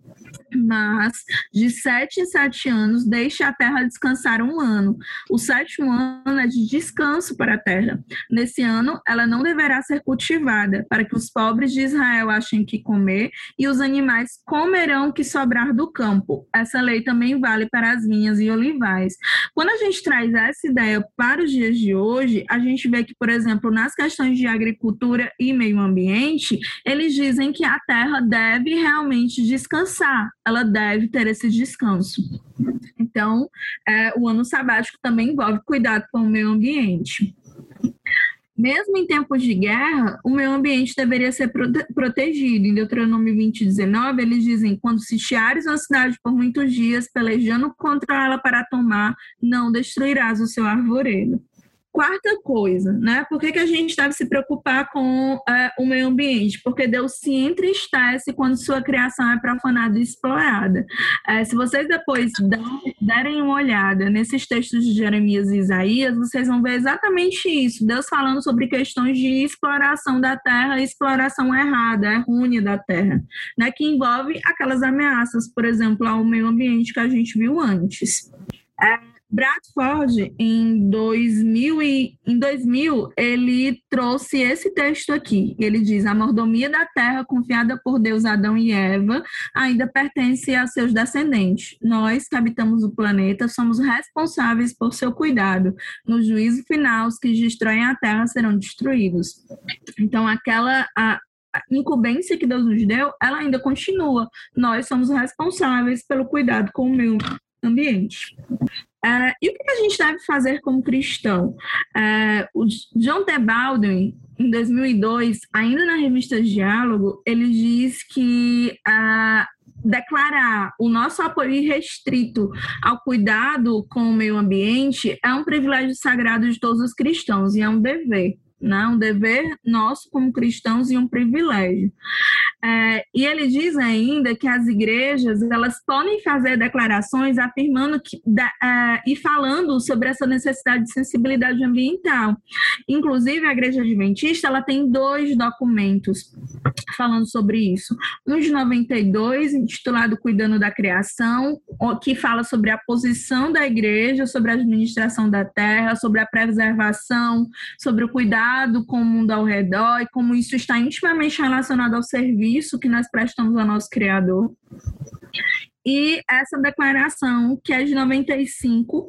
mas de sete em sete anos deixe a terra descansar um ano. O sétimo ano é de descanso para a terra. Nesse ano, ela não deverá ser cultivada, para que os pobres de Israel achem que comer e os animais comerão o que sobrar do campo. Essa lei também vale para as vinhas e olivais. Quando a gente traz essa ideia para os dias de hoje, a gente vê que, por exemplo, nas questões de agricultura e meio ambiente, eles dizem que a terra deve realmente descansar ela deve ter esse descanso. Então, é, o ano sabático também envolve cuidado com o meio ambiente. Mesmo em tempos de guerra, o meio ambiente deveria ser prote protegido. Em Deuteronômio 20, 19, eles dizem: quando sitiares uma cidade por muitos dias, pelejando contra ela para tomar, não destruirás o seu arvoredo. Quarta coisa, né? Por que, que a gente deve se preocupar com uh, o meio ambiente? Porque Deus se entristece quando sua criação é profanada e explorada. Uh, se vocês depois derem uma olhada nesses textos de Jeremias e Isaías, vocês vão ver exatamente isso. Deus falando sobre questões de exploração da terra, exploração errada, errônea da terra, né? Que envolve aquelas ameaças, por exemplo, ao meio ambiente que a gente viu antes. Uh, Bradford, em 2000, e, em 2000, ele trouxe esse texto aqui. Ele diz: A mordomia da terra, confiada por Deus Adão e Eva, ainda pertence a seus descendentes. Nós, que habitamos o planeta, somos responsáveis por seu cuidado. No juízo final, os que destroem a terra serão destruídos. Então, aquela. A, incumbência que Deus nos deu, ela ainda continua. Nós somos responsáveis pelo cuidado com o meio ambiente. Uh, e o que a gente deve fazer como cristão? Uh, o John T. Baldwin, em 2002, ainda na revista Diálogo, ele diz que uh, declarar o nosso apoio irrestrito ao cuidado com o meio ambiente é um privilégio sagrado de todos os cristãos e é um dever né? um dever nosso como cristãos e um privilégio. É, e ele diz ainda que as igrejas elas podem fazer declarações afirmando que, da, é, e falando sobre essa necessidade de sensibilidade ambiental. Inclusive, a Igreja Adventista ela tem dois documentos falando sobre isso. Um de 92, intitulado Cuidando da Criação, que fala sobre a posição da igreja, sobre a administração da terra, sobre a preservação, sobre o cuidado cuidado com o mundo ao redor e como isso está intimamente relacionado ao serviço que nós prestamos ao nosso Criador. E essa declaração, que é de 95, uh,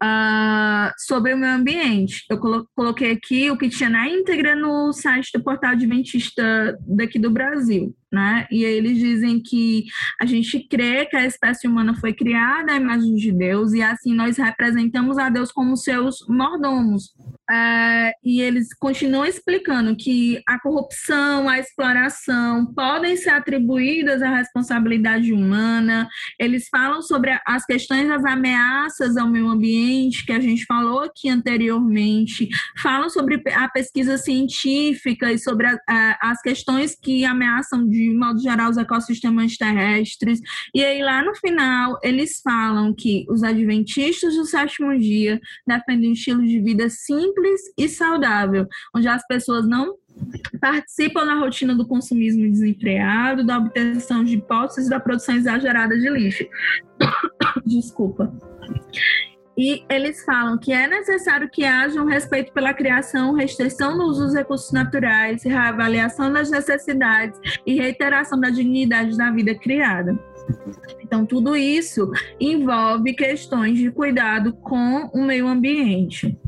ah, sobre o meio ambiente. Eu coloquei aqui o que tinha na íntegra no site do Portal Adventista daqui do Brasil né? E eles dizem que a gente crê que a espécie humana foi criada à imagem de Deus e assim nós representamos a Deus como seus mordomos. É, e eles continuam explicando que a corrupção, a exploração podem ser atribuídas à responsabilidade humana. Eles falam sobre as questões das ameaças ao meio ambiente, que a gente falou aqui anteriormente. Falam sobre a pesquisa científica e sobre a, as questões que ameaçam de modo geral, os ecossistemas terrestres. E aí, lá no final, eles falam que os adventistas do sétimo dia defendem um estilo de vida simples e saudável, onde as pessoas não participam na rotina do consumismo desenfreado, da obtenção de e da produção exagerada de lixo. Desculpa. E eles falam que é necessário que haja um respeito pela criação, restrição do uso dos recursos naturais, reavaliação das necessidades e reiteração da dignidade da vida criada. Então, tudo isso envolve questões de cuidado com o meio ambiente.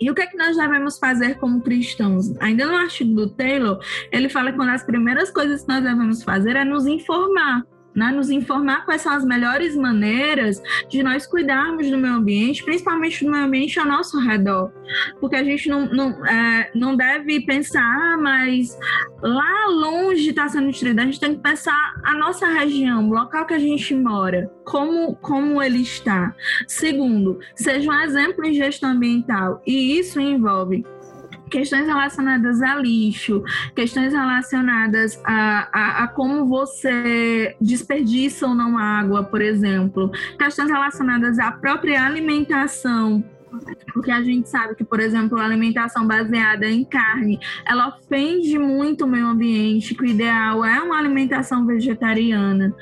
E o que é que nós devemos fazer como cristãos? Ainda no artigo do Taylor, ele fala que uma das primeiras coisas que nós devemos fazer é nos informar né, nos informar quais são as melhores maneiras de nós cuidarmos do meio ambiente, principalmente do meio ambiente ao nosso redor. Porque a gente não, não, é, não deve pensar, ah, mas lá longe está sendo destruído. A gente tem que pensar a nossa região, o local que a gente mora, como, como ele está. Segundo, seja um exemplo em gestão ambiental. E isso envolve questões relacionadas a lixo, questões relacionadas a, a, a, como você desperdiça ou não água, por exemplo, questões relacionadas à própria alimentação, porque a gente sabe que, por exemplo, a alimentação baseada em carne, ela ofende muito o meio ambiente, que o ideal é uma alimentação vegetariana.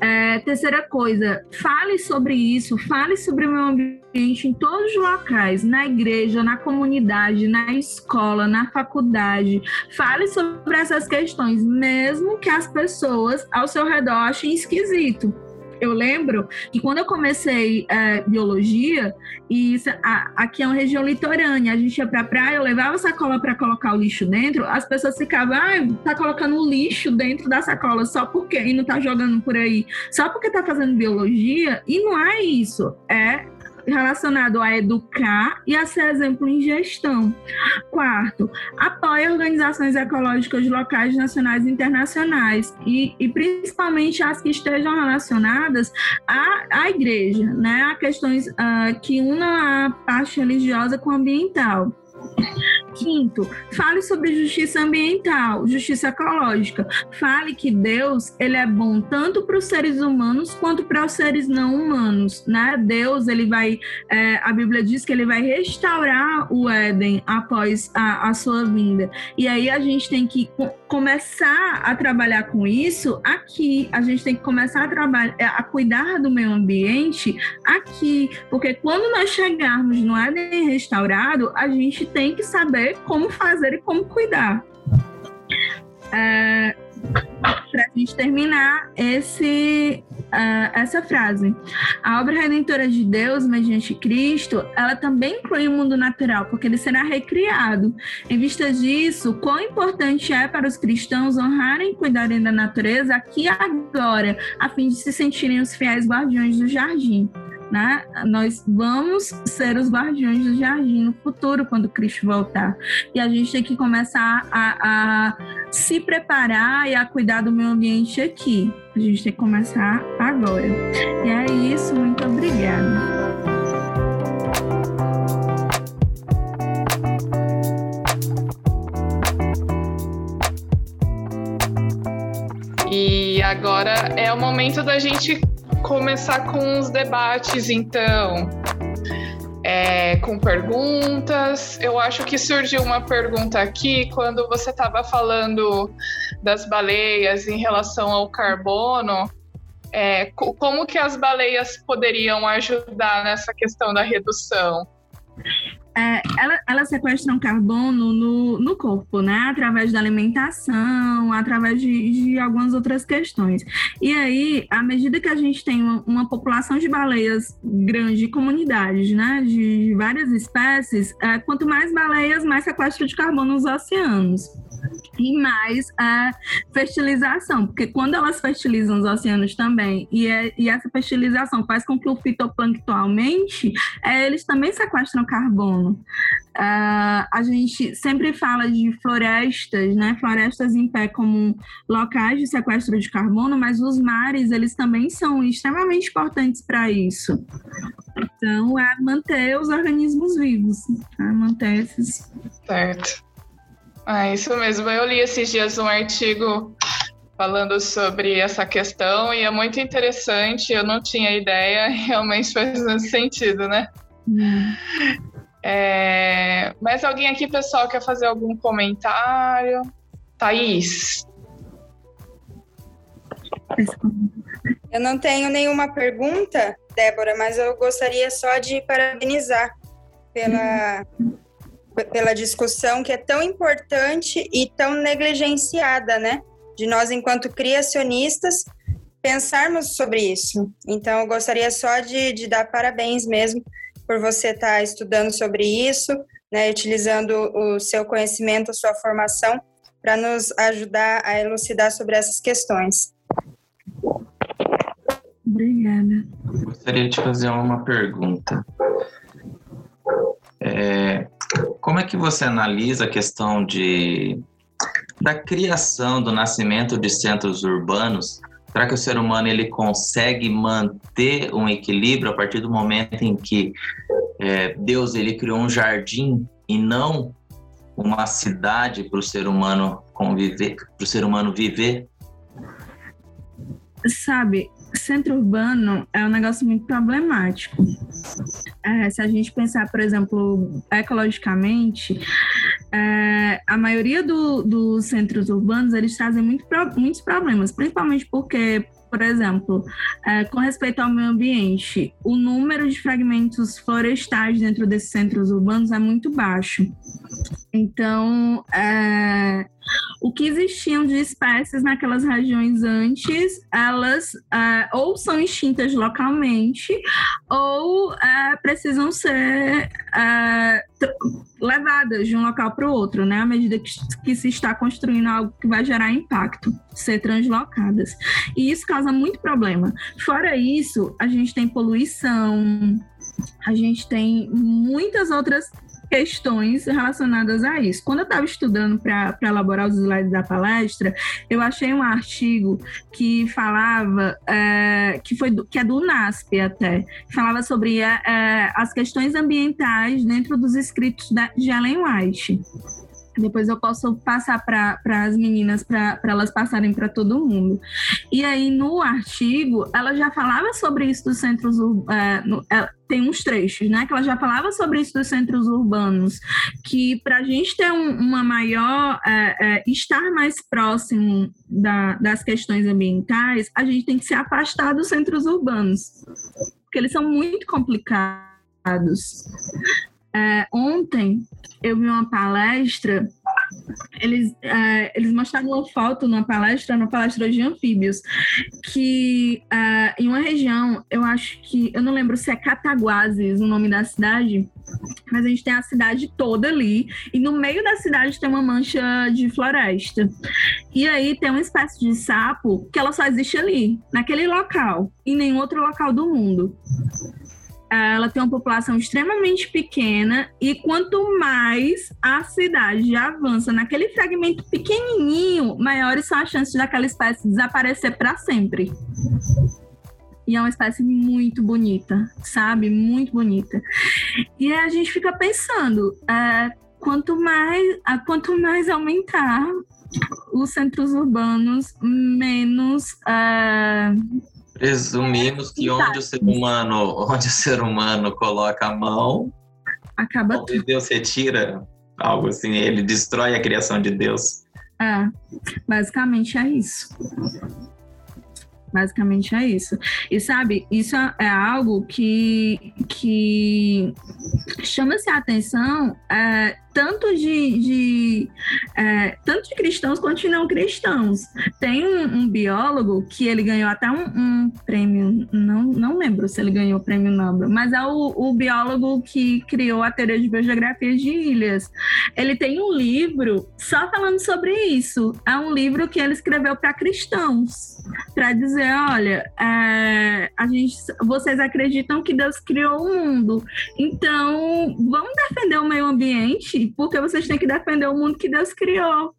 É, terceira coisa, fale sobre isso, fale sobre o meio ambiente em todos os locais, na igreja, na comunidade, na escola, na faculdade. Fale sobre essas questões, mesmo que as pessoas ao seu redor achem esquisito eu lembro que quando eu comecei é, biologia, e isso, a, aqui é uma região litorânea, a gente ia pra praia, eu levava sacola para colocar o lixo dentro, as pessoas ficavam, ah, tá colocando lixo dentro da sacola só porque, e não tá jogando por aí, só porque tá fazendo biologia, e não é isso, é relacionado a educar e a ser exemplo em gestão. Quarto, apoia organizações ecológicas locais, nacionais e internacionais, e, e principalmente as que estejam relacionadas à, à igreja, né, a questões uh, que unam a parte religiosa com a ambiental. Quinto, fale sobre justiça ambiental, justiça ecológica. Fale que Deus ele é bom tanto para os seres humanos quanto para os seres não humanos, né? Deus ele vai, é, a Bíblia diz que ele vai restaurar o Éden após a, a sua vinda. E aí a gente tem que começar a trabalhar com isso aqui. A gente tem que começar a trabalhar, é, a cuidar do meio ambiente aqui, porque quando nós chegarmos no Éden restaurado, a gente tem que saber como fazer e como cuidar. É, para a gente terminar esse, uh, essa frase. A obra redentora de Deus, mediante Cristo, ela também inclui o mundo natural, porque ele será recriado. Em vista disso, quão importante é para os cristãos honrarem e cuidarem da natureza aqui e agora, a fim de se sentirem os fiéis guardiões do jardim né? Nós vamos ser os guardiões do jardim no futuro, quando Cristo voltar. E a gente tem que começar a, a se preparar e a cuidar do meio ambiente aqui. A gente tem que começar agora. E é isso, muito obrigada. E agora é o momento da gente começar com os debates, então. É, com perguntas. Eu acho que surgiu uma pergunta aqui quando você estava falando das baleias em relação ao carbono. É, como que as baleias poderiam ajudar nessa questão da redução? É, ela, elas sequestram carbono no, no corpo, né? Através da alimentação, através de, de algumas outras questões. E aí, à medida que a gente tem uma, uma população de baleias grande, comunidades, né? De, de várias espécies, é, quanto mais baleias, mais sequestro de carbono nos oceanos e mais a fertilização, porque quando elas fertilizam os oceanos também, e, é, e essa fertilização faz com que o fitoplâncton aumente, é, eles também sequestram carbono. Uh, a gente sempre fala de florestas, né? Florestas em pé como locais de sequestro de carbono, mas os mares, eles também são extremamente importantes para isso. Então, é manter os organismos vivos, é manter esses... Certo. É isso mesmo. Eu li esses dias um artigo falando sobre essa questão e é muito interessante. Eu não tinha ideia, realmente faz sentido, né? Hum. É... Mais alguém aqui, pessoal, quer fazer algum comentário? Thaís? Eu não tenho nenhuma pergunta, Débora, mas eu gostaria só de parabenizar pela, pela discussão que é tão importante e tão negligenciada, né? De nós, enquanto criacionistas, pensarmos sobre isso. Então, eu gostaria só de, de dar parabéns mesmo por você estar tá estudando sobre isso, né, utilizando o seu conhecimento, a sua formação, para nos ajudar a elucidar sobre essas questões. Obrigada. Gostaria de fazer uma pergunta. É, como é que você analisa a questão de, da criação, do nascimento de centros urbanos? Será que o ser humano ele consegue manter um equilíbrio a partir do momento em que é, Deus ele criou um jardim e não uma cidade para o ser humano conviver, para o ser humano viver? Sabe, centro urbano é um negócio muito problemático. É, se a gente pensar, por exemplo, ecologicamente, é, a maioria do, dos centros urbanos eles trazem muito, muitos problemas, principalmente porque por exemplo, é, com respeito ao meio ambiente, o número de fragmentos florestais dentro desses centros urbanos é muito baixo. Então, é, o que existiam de espécies naquelas regiões antes, elas é, ou são extintas localmente ou é, precisam ser é, levadas de um local para o outro, né? À medida que, que, se está construindo algo que vai gerar impacto, ser translocadas. E isso causa muito problema. Fora isso, a gente tem poluição, a gente tem muitas outras questões relacionadas a isso. Quando eu estava estudando para elaborar os slides da palestra, eu achei um artigo que falava, é, que, foi do, que é do NASP até, falava sobre é, é, as questões ambientais dentro dos escritos da, de Ellen White. Depois eu posso passar para as meninas para elas passarem para todo mundo. E aí, no artigo, ela já falava sobre isso dos centros é, no, é, tem uns trechos, né? Que ela já falava sobre isso dos centros urbanos, que para a gente ter um, uma maior é, é, estar mais próximo da, das questões ambientais, a gente tem que se afastar dos centros urbanos, porque eles são muito complicados. É, ontem eu vi uma palestra, eles, é, eles mostraram uma foto numa palestra, numa palestra de anfíbios, que é, em uma região, eu acho que, eu não lembro se é Cataguases o nome da cidade, mas a gente tem a cidade toda ali, e no meio da cidade tem uma mancha de floresta. E aí tem uma espécie de sapo que ela só existe ali, naquele local, e nenhum outro local do mundo ela tem uma população extremamente pequena e quanto mais a cidade avança naquele fragmento pequenininho, maiores são as chances daquela espécie desaparecer para sempre. E é uma espécie muito bonita, sabe? Muito bonita. E a gente fica pensando, é, quanto mais, quanto mais aumentar os centros urbanos, menos é, Presumimos que onde o ser humano, onde o ser humano coloca a mão, acaba onde tudo. Deus retira algo assim, ele destrói a criação de Deus. É, basicamente é isso. Basicamente é isso. E sabe, isso é algo que, que chama-se a atenção é, tanto de, de é, tanto de cristãos quanto de não cristãos. Tem um, um biólogo que ele ganhou até um, um, prêmio, não, não lembro se ele ganhou o prêmio Nobel, mas é o, o biólogo que criou a teoria de biogeografia de ilhas. Ele tem um livro só falando sobre isso. É um livro que ele escreveu para cristãos, para dizer, olha, é, a gente, vocês acreditam que Deus criou o mundo, então vamos defender o meio ambiente porque vocês têm que defender o mundo que Deus criou.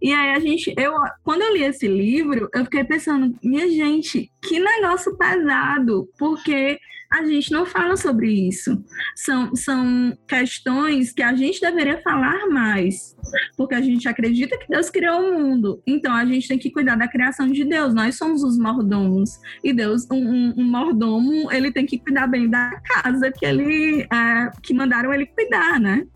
E aí a gente, eu, quando eu li esse livro, eu fiquei pensando, minha gente, que negócio pesado, porque a gente não fala sobre isso. São, são questões que a gente deveria falar mais, porque a gente acredita que Deus criou o mundo. Então a gente tem que cuidar da criação de Deus. Nós somos os mordomos. E Deus, um, um, um mordomo, ele tem que cuidar bem da casa que ele é, que mandaram ele cuidar, né?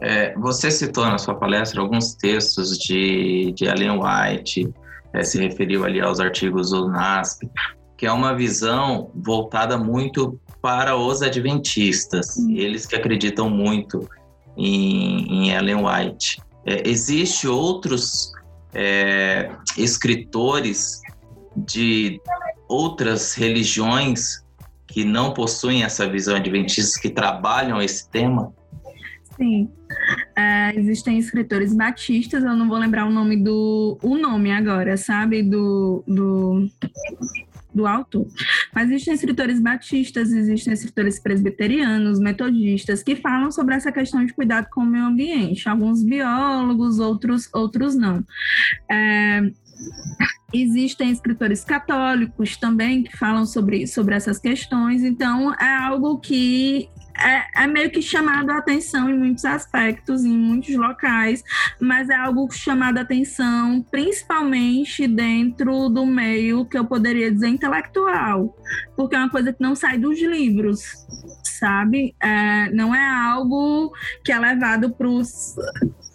É, você citou na sua palestra alguns textos de, de Ellen White, é, se referiu ali aos artigos do NASP, que é uma visão voltada muito para os adventistas, uhum. eles que acreditam muito em, em Ellen White. É, existe outros é, escritores de outras religiões que não possuem essa visão adventista, que trabalham esse tema? Sim. É, existem escritores batistas, eu não vou lembrar o nome do. o nome agora, sabe? Do. do do autor. Mas existem escritores batistas, existem escritores presbiterianos, metodistas, que falam sobre essa questão de cuidado com o meio ambiente. Alguns biólogos, outros, outros não. É, Existem escritores católicos também que falam sobre, sobre essas questões, então é algo que é, é, meio que chamado a atenção em muitos aspectos, em muitos locais, mas é algo chamado a atenção principalmente dentro do meio que eu poderia dizer intelectual, porque é uma coisa que não sai dos livros, sabe? É, não é algo que é levado para os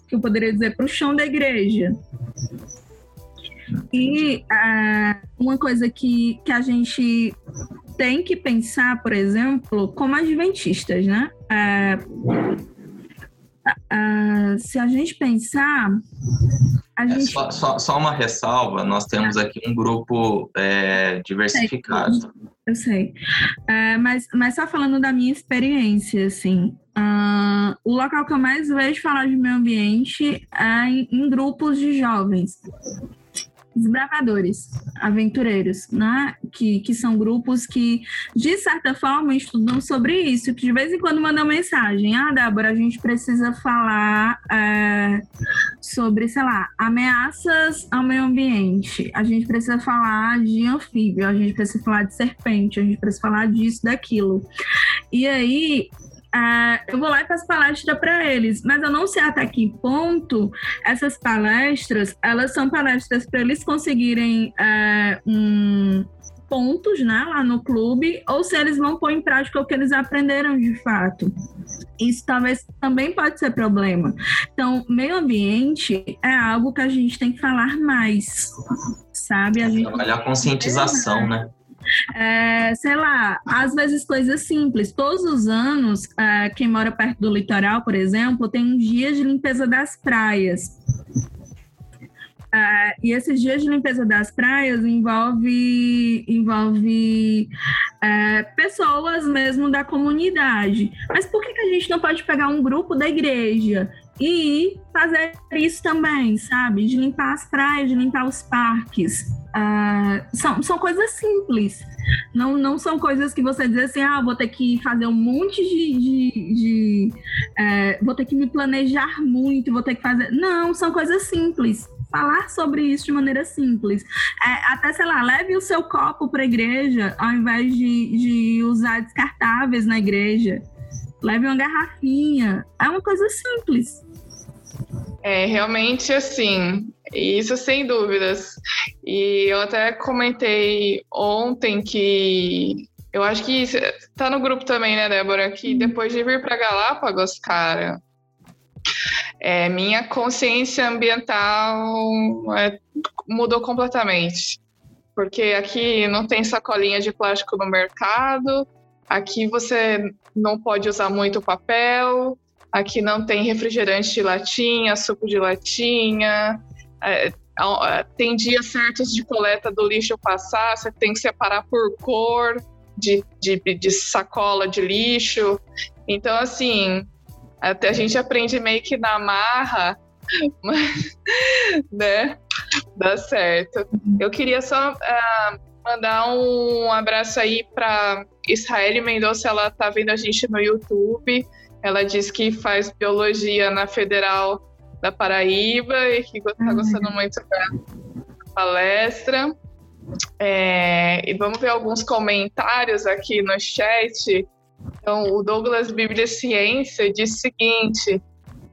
que eu poderia dizer para o chão da igreja. E uh, uma coisa que, que a gente tem que pensar, por exemplo, como adventistas, né? Uh, uh, se a gente pensar. A é, gente... Só, só, só, uma ressalva: nós temos aqui um grupo é, diversificado. Eu sei. É, mas, mas só falando da minha experiência, assim, uh, o local que eu mais vejo falar de meio ambiente é em, em grupos de jovens desbravadores, aventureiros, né? Que, que são grupos que, de certa forma, estudam sobre isso, que de vez em quando mandam mensagem. Ah, Débora, a gente precisa falar é, sobre, sei lá, ameaças ao meio ambiente. A gente precisa falar de anfíbio, a gente precisa falar de serpente, a gente precisa falar disso, daquilo. E aí, Uh, eu vou lá e faço palestra para eles, mas eu não sei até que ponto essas palestras elas são palestras para eles conseguirem uh, um, pontos né, lá no clube, ou se eles vão pôr em prática o que eles aprenderam de fato. Isso talvez também pode ser problema. Então, meio ambiente é algo que a gente tem que falar mais, sabe? A gente Trabalhar a conscientização, né? É, sei lá, às vezes coisas simples. Todos os anos, é, quem mora perto do litoral, por exemplo, tem um dia de limpeza das praias. É, e esses dias de limpeza das praias envolve, envolve é, pessoas mesmo da comunidade. Mas por que, que a gente não pode pegar um grupo da igreja e fazer isso também, sabe? De limpar as praias, de limpar os parques. Uh, são, são coisas simples. Não, não são coisas que você diz assim, ah, vou ter que fazer um monte de. de, de é, vou ter que me planejar muito, vou ter que fazer. Não, são coisas simples. Falar sobre isso de maneira simples. É, até, sei lá, leve o seu copo para a igreja ao invés de, de usar descartáveis na igreja leve uma garrafinha. É uma coisa simples. É, realmente assim, isso sem dúvidas. E eu até comentei ontem que eu acho que tá no grupo também, né, Débora? Que uhum. depois de vir para Galápagos, cara, é, minha consciência ambiental é, mudou completamente. Porque aqui não tem sacolinha de plástico no mercado, aqui você não pode usar muito papel, aqui não tem refrigerante de latinha, suco de latinha, é, tem dias certos de coleta do lixo passar, você tem que separar por cor de, de, de sacola de lixo. Então, assim, até a gente aprende meio que na marra, mas, né? Dá certo. Eu queria só uh, mandar um abraço aí para Israel Mendonça, ela tá vendo a gente no YouTube. Ela diz que faz biologia na Federal da Paraíba e que está uhum. gostando muito da palestra. É, e vamos ver alguns comentários aqui no chat. Então, o Douglas Bíblia Ciência diz o seguinte: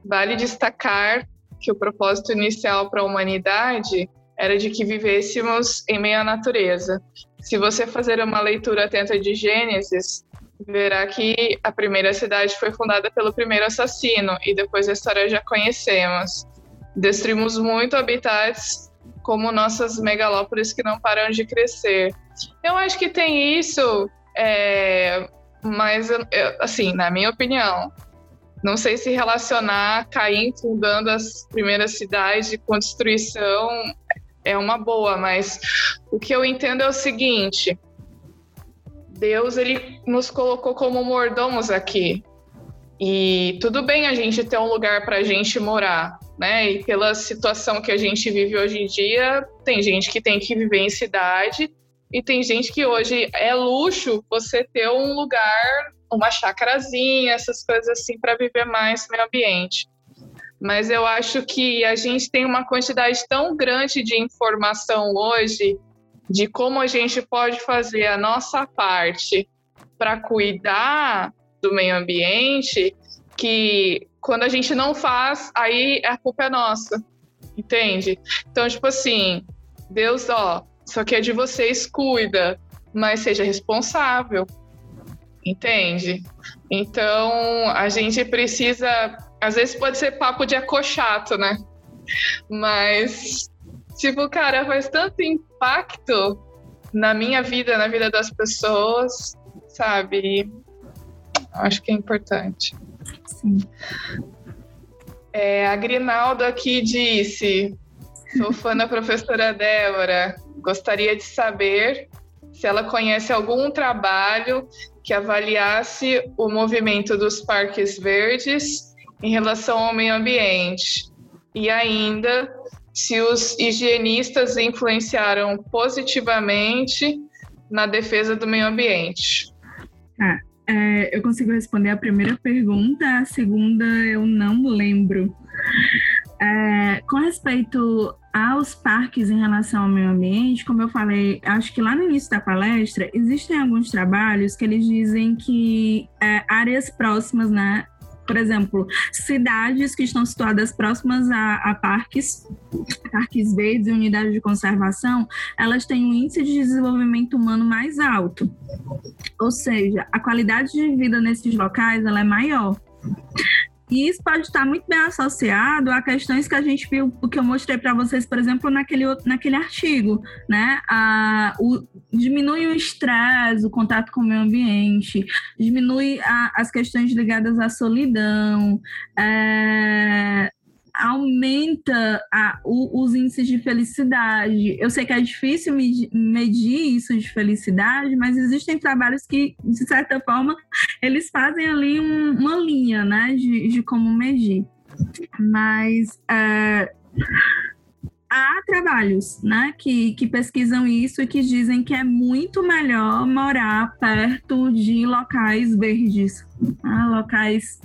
vale destacar que o propósito inicial para a humanidade era de que vivêssemos em meio à natureza. Se você fazer uma leitura atenta de Gênesis, verá que a primeira cidade foi fundada pelo primeiro assassino e depois a história já conhecemos. Destruímos muito habitats como nossas megalópolis que não param de crescer. Eu acho que tem isso, é, mas assim, na minha opinião, não sei se relacionar Caim fundando as primeiras cidades com destruição é uma boa, mas o que eu entendo é o seguinte: Deus ele nos colocou como mordomos aqui. E tudo bem a gente ter um lugar para a gente morar, né? E pela situação que a gente vive hoje em dia, tem gente que tem que viver em cidade e tem gente que hoje é luxo você ter um lugar, uma chacrazinha, essas coisas assim para viver mais meio ambiente mas eu acho que a gente tem uma quantidade tão grande de informação hoje de como a gente pode fazer a nossa parte para cuidar do meio ambiente que quando a gente não faz, aí a culpa é nossa. Entende? Então, tipo assim, Deus, ó, isso aqui é de vocês, cuida, mas seja responsável. Entende? Então, a gente precisa. Às vezes pode ser papo de acochato, né? Mas, tipo, cara, faz tanto impacto na minha vida, na vida das pessoas, sabe? Acho que é importante. Sim. É, a Grinaldo aqui disse: sou fã da professora Débora. Gostaria de saber se ela conhece algum trabalho que avaliasse o movimento dos parques verdes em relação ao meio ambiente. E ainda se os higienistas influenciaram positivamente na defesa do meio ambiente. Ah, é, eu consigo responder a primeira pergunta, a segunda eu não lembro. É, com respeito aos parques em relação ao meio ambiente, como eu falei, acho que lá no início da palestra, existem alguns trabalhos que eles dizem que é, áreas próximas, né, por exemplo, cidades que estão situadas próximas a, a, parques, parques verdes e unidades de conservação, elas têm um índice de desenvolvimento humano mais alto. Ou seja, a qualidade de vida nesses locais ela é maior. E isso pode estar muito bem associado a questões que a gente viu, o que eu mostrei para vocês, por exemplo, naquele, naquele artigo, né? A, o, diminui o estresse, o contato com o meio ambiente, diminui a, as questões ligadas à solidão, é, aumenta a, o, os índices de felicidade. Eu sei que é difícil medir isso de felicidade, mas existem trabalhos que, de certa forma, eles fazem ali um, uma linha né, de, de como medir. Mas é, há trabalhos né, que, que pesquisam isso e que dizem que é muito melhor morar perto de locais verdes, né, locais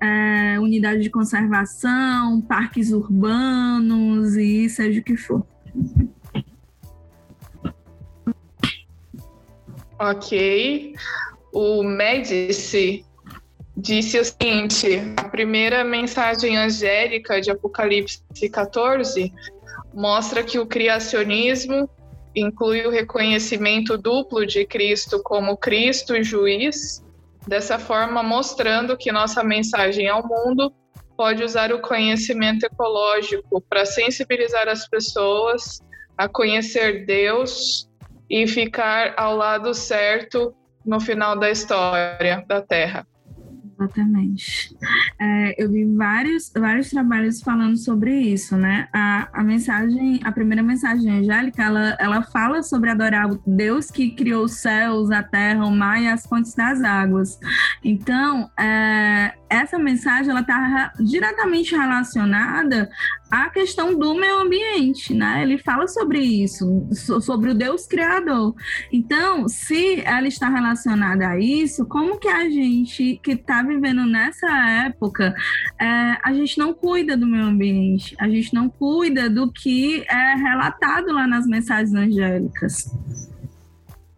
é, unidade de conservação, parques urbanos e seja o que for. Ok. O Médici disse o seguinte: a primeira mensagem angélica de Apocalipse 14 mostra que o criacionismo inclui o reconhecimento duplo de Cristo como Cristo juiz dessa forma mostrando que nossa mensagem ao mundo pode usar o conhecimento ecológico para sensibilizar as pessoas a conhecer Deus e ficar ao lado certo no final da história da Terra. Exatamente. É, eu vi vários, vários trabalhos falando sobre isso, né? A, a mensagem, a primeira mensagem angélica, ela, ela fala sobre adorar o Deus que criou os céus, a terra, o mar e as fontes das águas. Então, é, essa mensagem ela está diretamente relacionada à questão do meio ambiente, né? Ele fala sobre isso, sobre o Deus criador. Então, se ela está relacionada a isso, como que a gente que está vivendo nessa época, é, a gente não cuida do meio ambiente, a gente não cuida do que é relatado lá nas mensagens angélicas.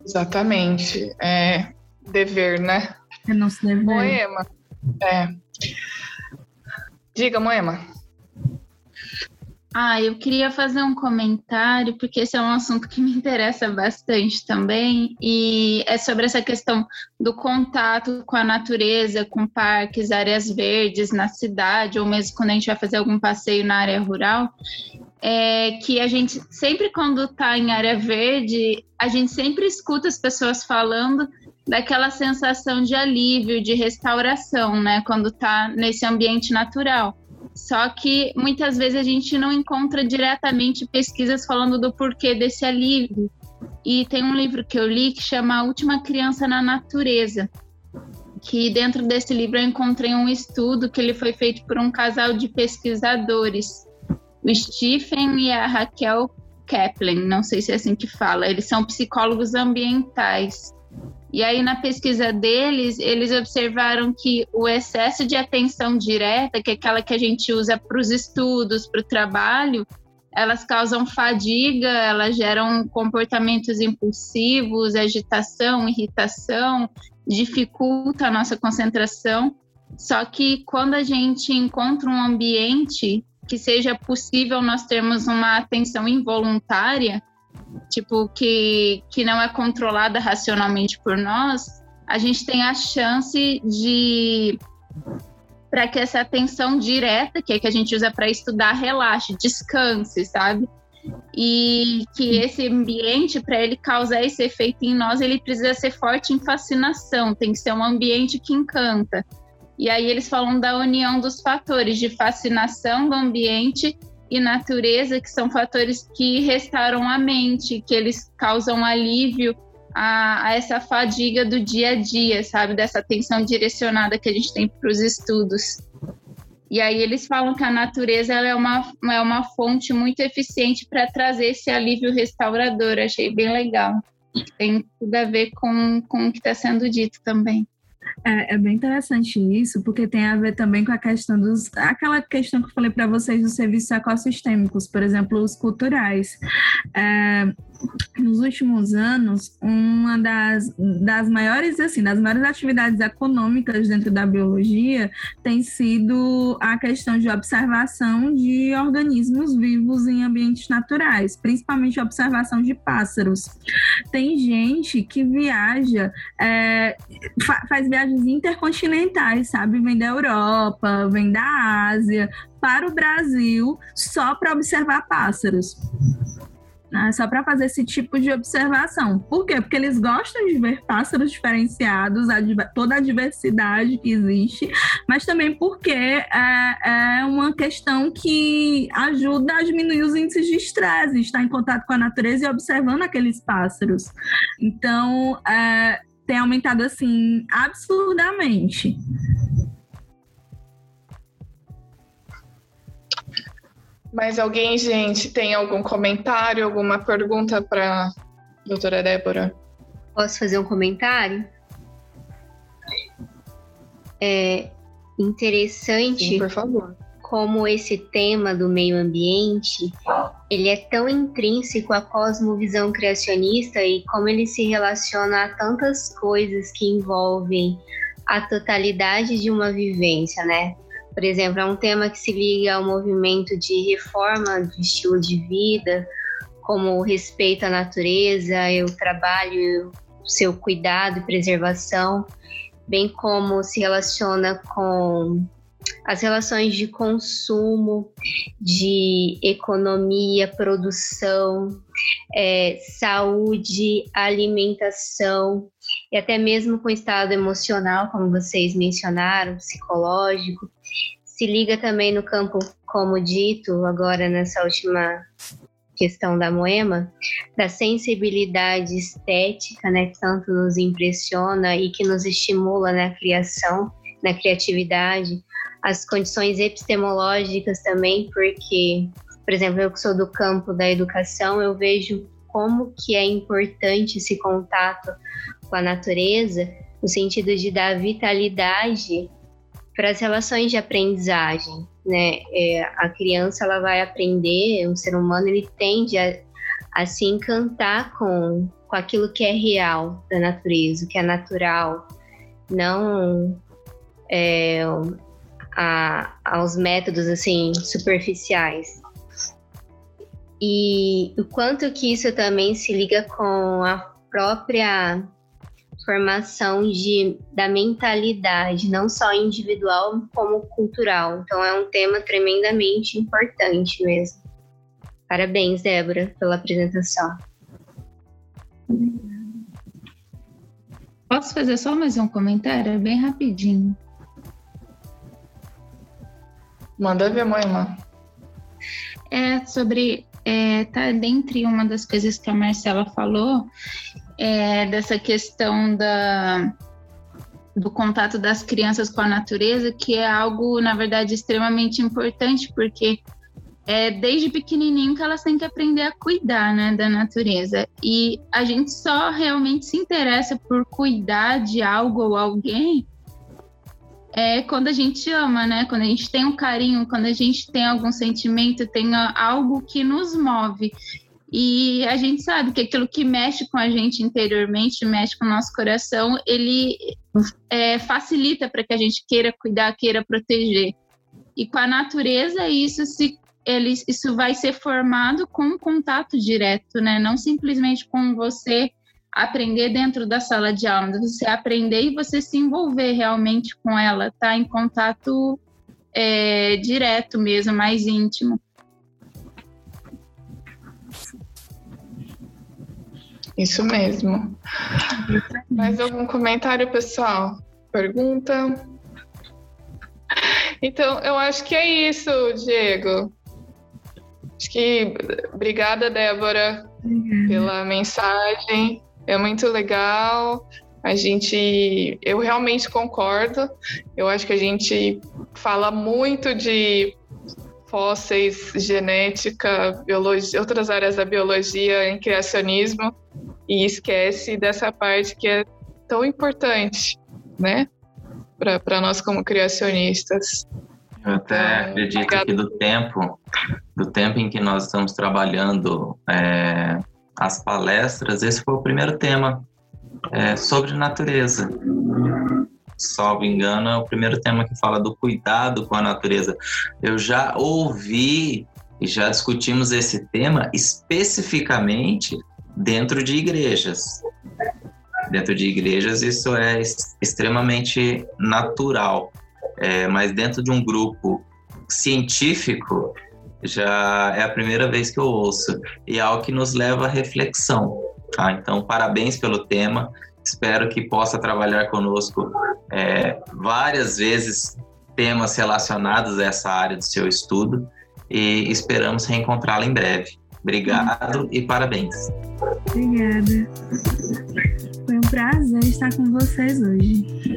Exatamente, é dever, né? É nosso dever. Poema. É. Diga, Moema. Ah, eu queria fazer um comentário, porque esse é um assunto que me interessa bastante também, e é sobre essa questão do contato com a natureza, com parques, áreas verdes na cidade, ou mesmo quando a gente vai fazer algum passeio na área rural. É que a gente sempre quando está em área verde, a gente sempre escuta as pessoas falando daquela sensação de alívio, de restauração, né? Quando está nesse ambiente natural. Só que muitas vezes a gente não encontra diretamente pesquisas falando do porquê desse alívio. E tem um livro que eu li que chama A Última Criança na Natureza, que dentro desse livro eu encontrei um estudo que ele foi feito por um casal de pesquisadores, o Stephen e a Raquel Kaplan, não sei se é assim que fala, eles são psicólogos ambientais. E aí, na pesquisa deles, eles observaram que o excesso de atenção direta, que é aquela que a gente usa para os estudos, para o trabalho, elas causam fadiga, elas geram comportamentos impulsivos, agitação, irritação, dificulta a nossa concentração. Só que quando a gente encontra um ambiente que seja possível nós termos uma atenção involuntária, tipo, que, que não é controlada racionalmente por nós, a gente tem a chance de para que essa atenção direta, que é que a gente usa para estudar, relaxe, descanse, sabe? E que esse ambiente, para ele causar esse efeito em nós, ele precisa ser forte em fascinação, tem que ser um ambiente que encanta. E aí eles falam da união dos fatores de fascinação do ambiente e natureza, que são fatores que restauram a mente, que eles causam alívio a, a, essa fadiga do dia a dia, sabe? Dessa atenção direcionada que a gente tem para os estudos. E aí eles falam que a natureza é, uma, é uma fonte muito eficiente para trazer esse alívio restaurador. Achei bem legal. Tem tudo a ver com, com o que está sendo dito também. É, é, bem interessante isso, porque tem a ver também com a questão dos. aquela questão que eu falei para vocês dos serviços ecossistêmicos, por exemplo, os culturais. É, nos últimos anos, uma das, das maiores, assim, das maiores atividades econômicas dentro da biologia tem sido a questão de observação de organismos vivos em ambientes naturais, principalmente a observação de pássaros. Tem gente que viaja, é, fa faz viagens intercontinentais, sabe? Vem da Europa, vem da Ásia, para o Brasil só para observar pássaros né, só para fazer esse tipo de observação. Por quê? Porque eles gostam de ver pássaros diferenciados, a, toda a diversidade que existe, mas também porque é, é, uma questão que ajuda a diminuir os índices de estresse, estar em contato com a natureza e observando aqueles pássaros. Então, é, tem aumentado assim absurdamente. Mais alguém, gente, tem algum comentário, alguma pergunta para doutora Débora? Posso fazer um comentário? É interessante. Sim, por favor. Como esse tema do meio ambiente, ele é tão intrínseco à cosmovisão criacionista e como ele se relaciona a tantas coisas que envolvem a totalidade de uma vivência, né? Por exemplo, é um tema que se liga ao movimento de reforma do estilo de vida, como o respeito à natureza, o trabalho, o seu cuidado e preservação, bem como se relaciona com as relações de consumo, de economia, produção, é, saúde, alimentação e até mesmo com o estado emocional, como vocês mencionaram, psicológico. Se liga também no campo, como dito agora nessa última questão da Moema, da sensibilidade estética, né, que tanto nos impressiona e que nos estimula na criação, na criatividade, as condições epistemológicas também, porque, por exemplo, eu que sou do campo da educação, eu vejo como que é importante esse contato com a natureza, no sentido de dar vitalidade para as relações de aprendizagem, né? É, a criança ela vai aprender, o ser humano ele tende a, a se encantar com, com aquilo que é real da natureza, o que é natural, não é, a, aos métodos assim superficiais. E o quanto que isso também se liga com a própria formação de, da mentalidade, não só individual, como cultural. Então é um tema tremendamente importante mesmo. Parabéns, Débora, pela apresentação. Posso fazer só mais um comentário? Bem rapidinho. Manda ver, mãe, mãe. É sobre. É, tá dentre uma das coisas que a Marcela falou, é, dessa questão da, do contato das crianças com a natureza, que é algo, na verdade, extremamente importante, porque é desde pequenininho que elas têm que aprender a cuidar né, da natureza. E a gente só realmente se interessa por cuidar de algo ou alguém é quando a gente ama, né? Quando a gente tem um carinho, quando a gente tem algum sentimento, tem algo que nos move. E a gente sabe que aquilo que mexe com a gente interiormente, mexe com o nosso coração, ele é, facilita para que a gente queira cuidar, queira proteger. E com a natureza, isso se ele, isso vai ser formado com contato direto, né? Não simplesmente com você aprender dentro da sala de aula, você aprender e você se envolver realmente com ela, tá em contato é, direto mesmo, mais íntimo. Isso mesmo. Mais algum comentário, pessoal? Pergunta? Então, eu acho que é isso, Diego. Acho que obrigada, Débora, pela mensagem. É muito legal. A gente, eu realmente concordo. Eu acho que a gente fala muito de fósseis, genética, biologia, outras áreas da biologia em criacionismo e esquece dessa parte que é tão importante, né? Para nós como criacionistas. Eu até então, acredito obrigado. que do tempo, do tempo em que nós estamos trabalhando é, as palestras, esse foi o primeiro tema é, sobre natureza salvo engano, é o primeiro tema que fala do cuidado com a natureza. Eu já ouvi e já discutimos esse tema especificamente dentro de igrejas. Dentro de igrejas isso é extremamente natural, é, mas dentro de um grupo científico já é a primeira vez que eu ouço e é algo que nos leva à reflexão. Tá? Então, parabéns pelo tema. Espero que possa trabalhar conosco é, várias vezes temas relacionados a essa área do seu estudo e esperamos reencontrá-la em breve. Obrigado e parabéns. Obrigada. Foi um prazer estar com vocês hoje.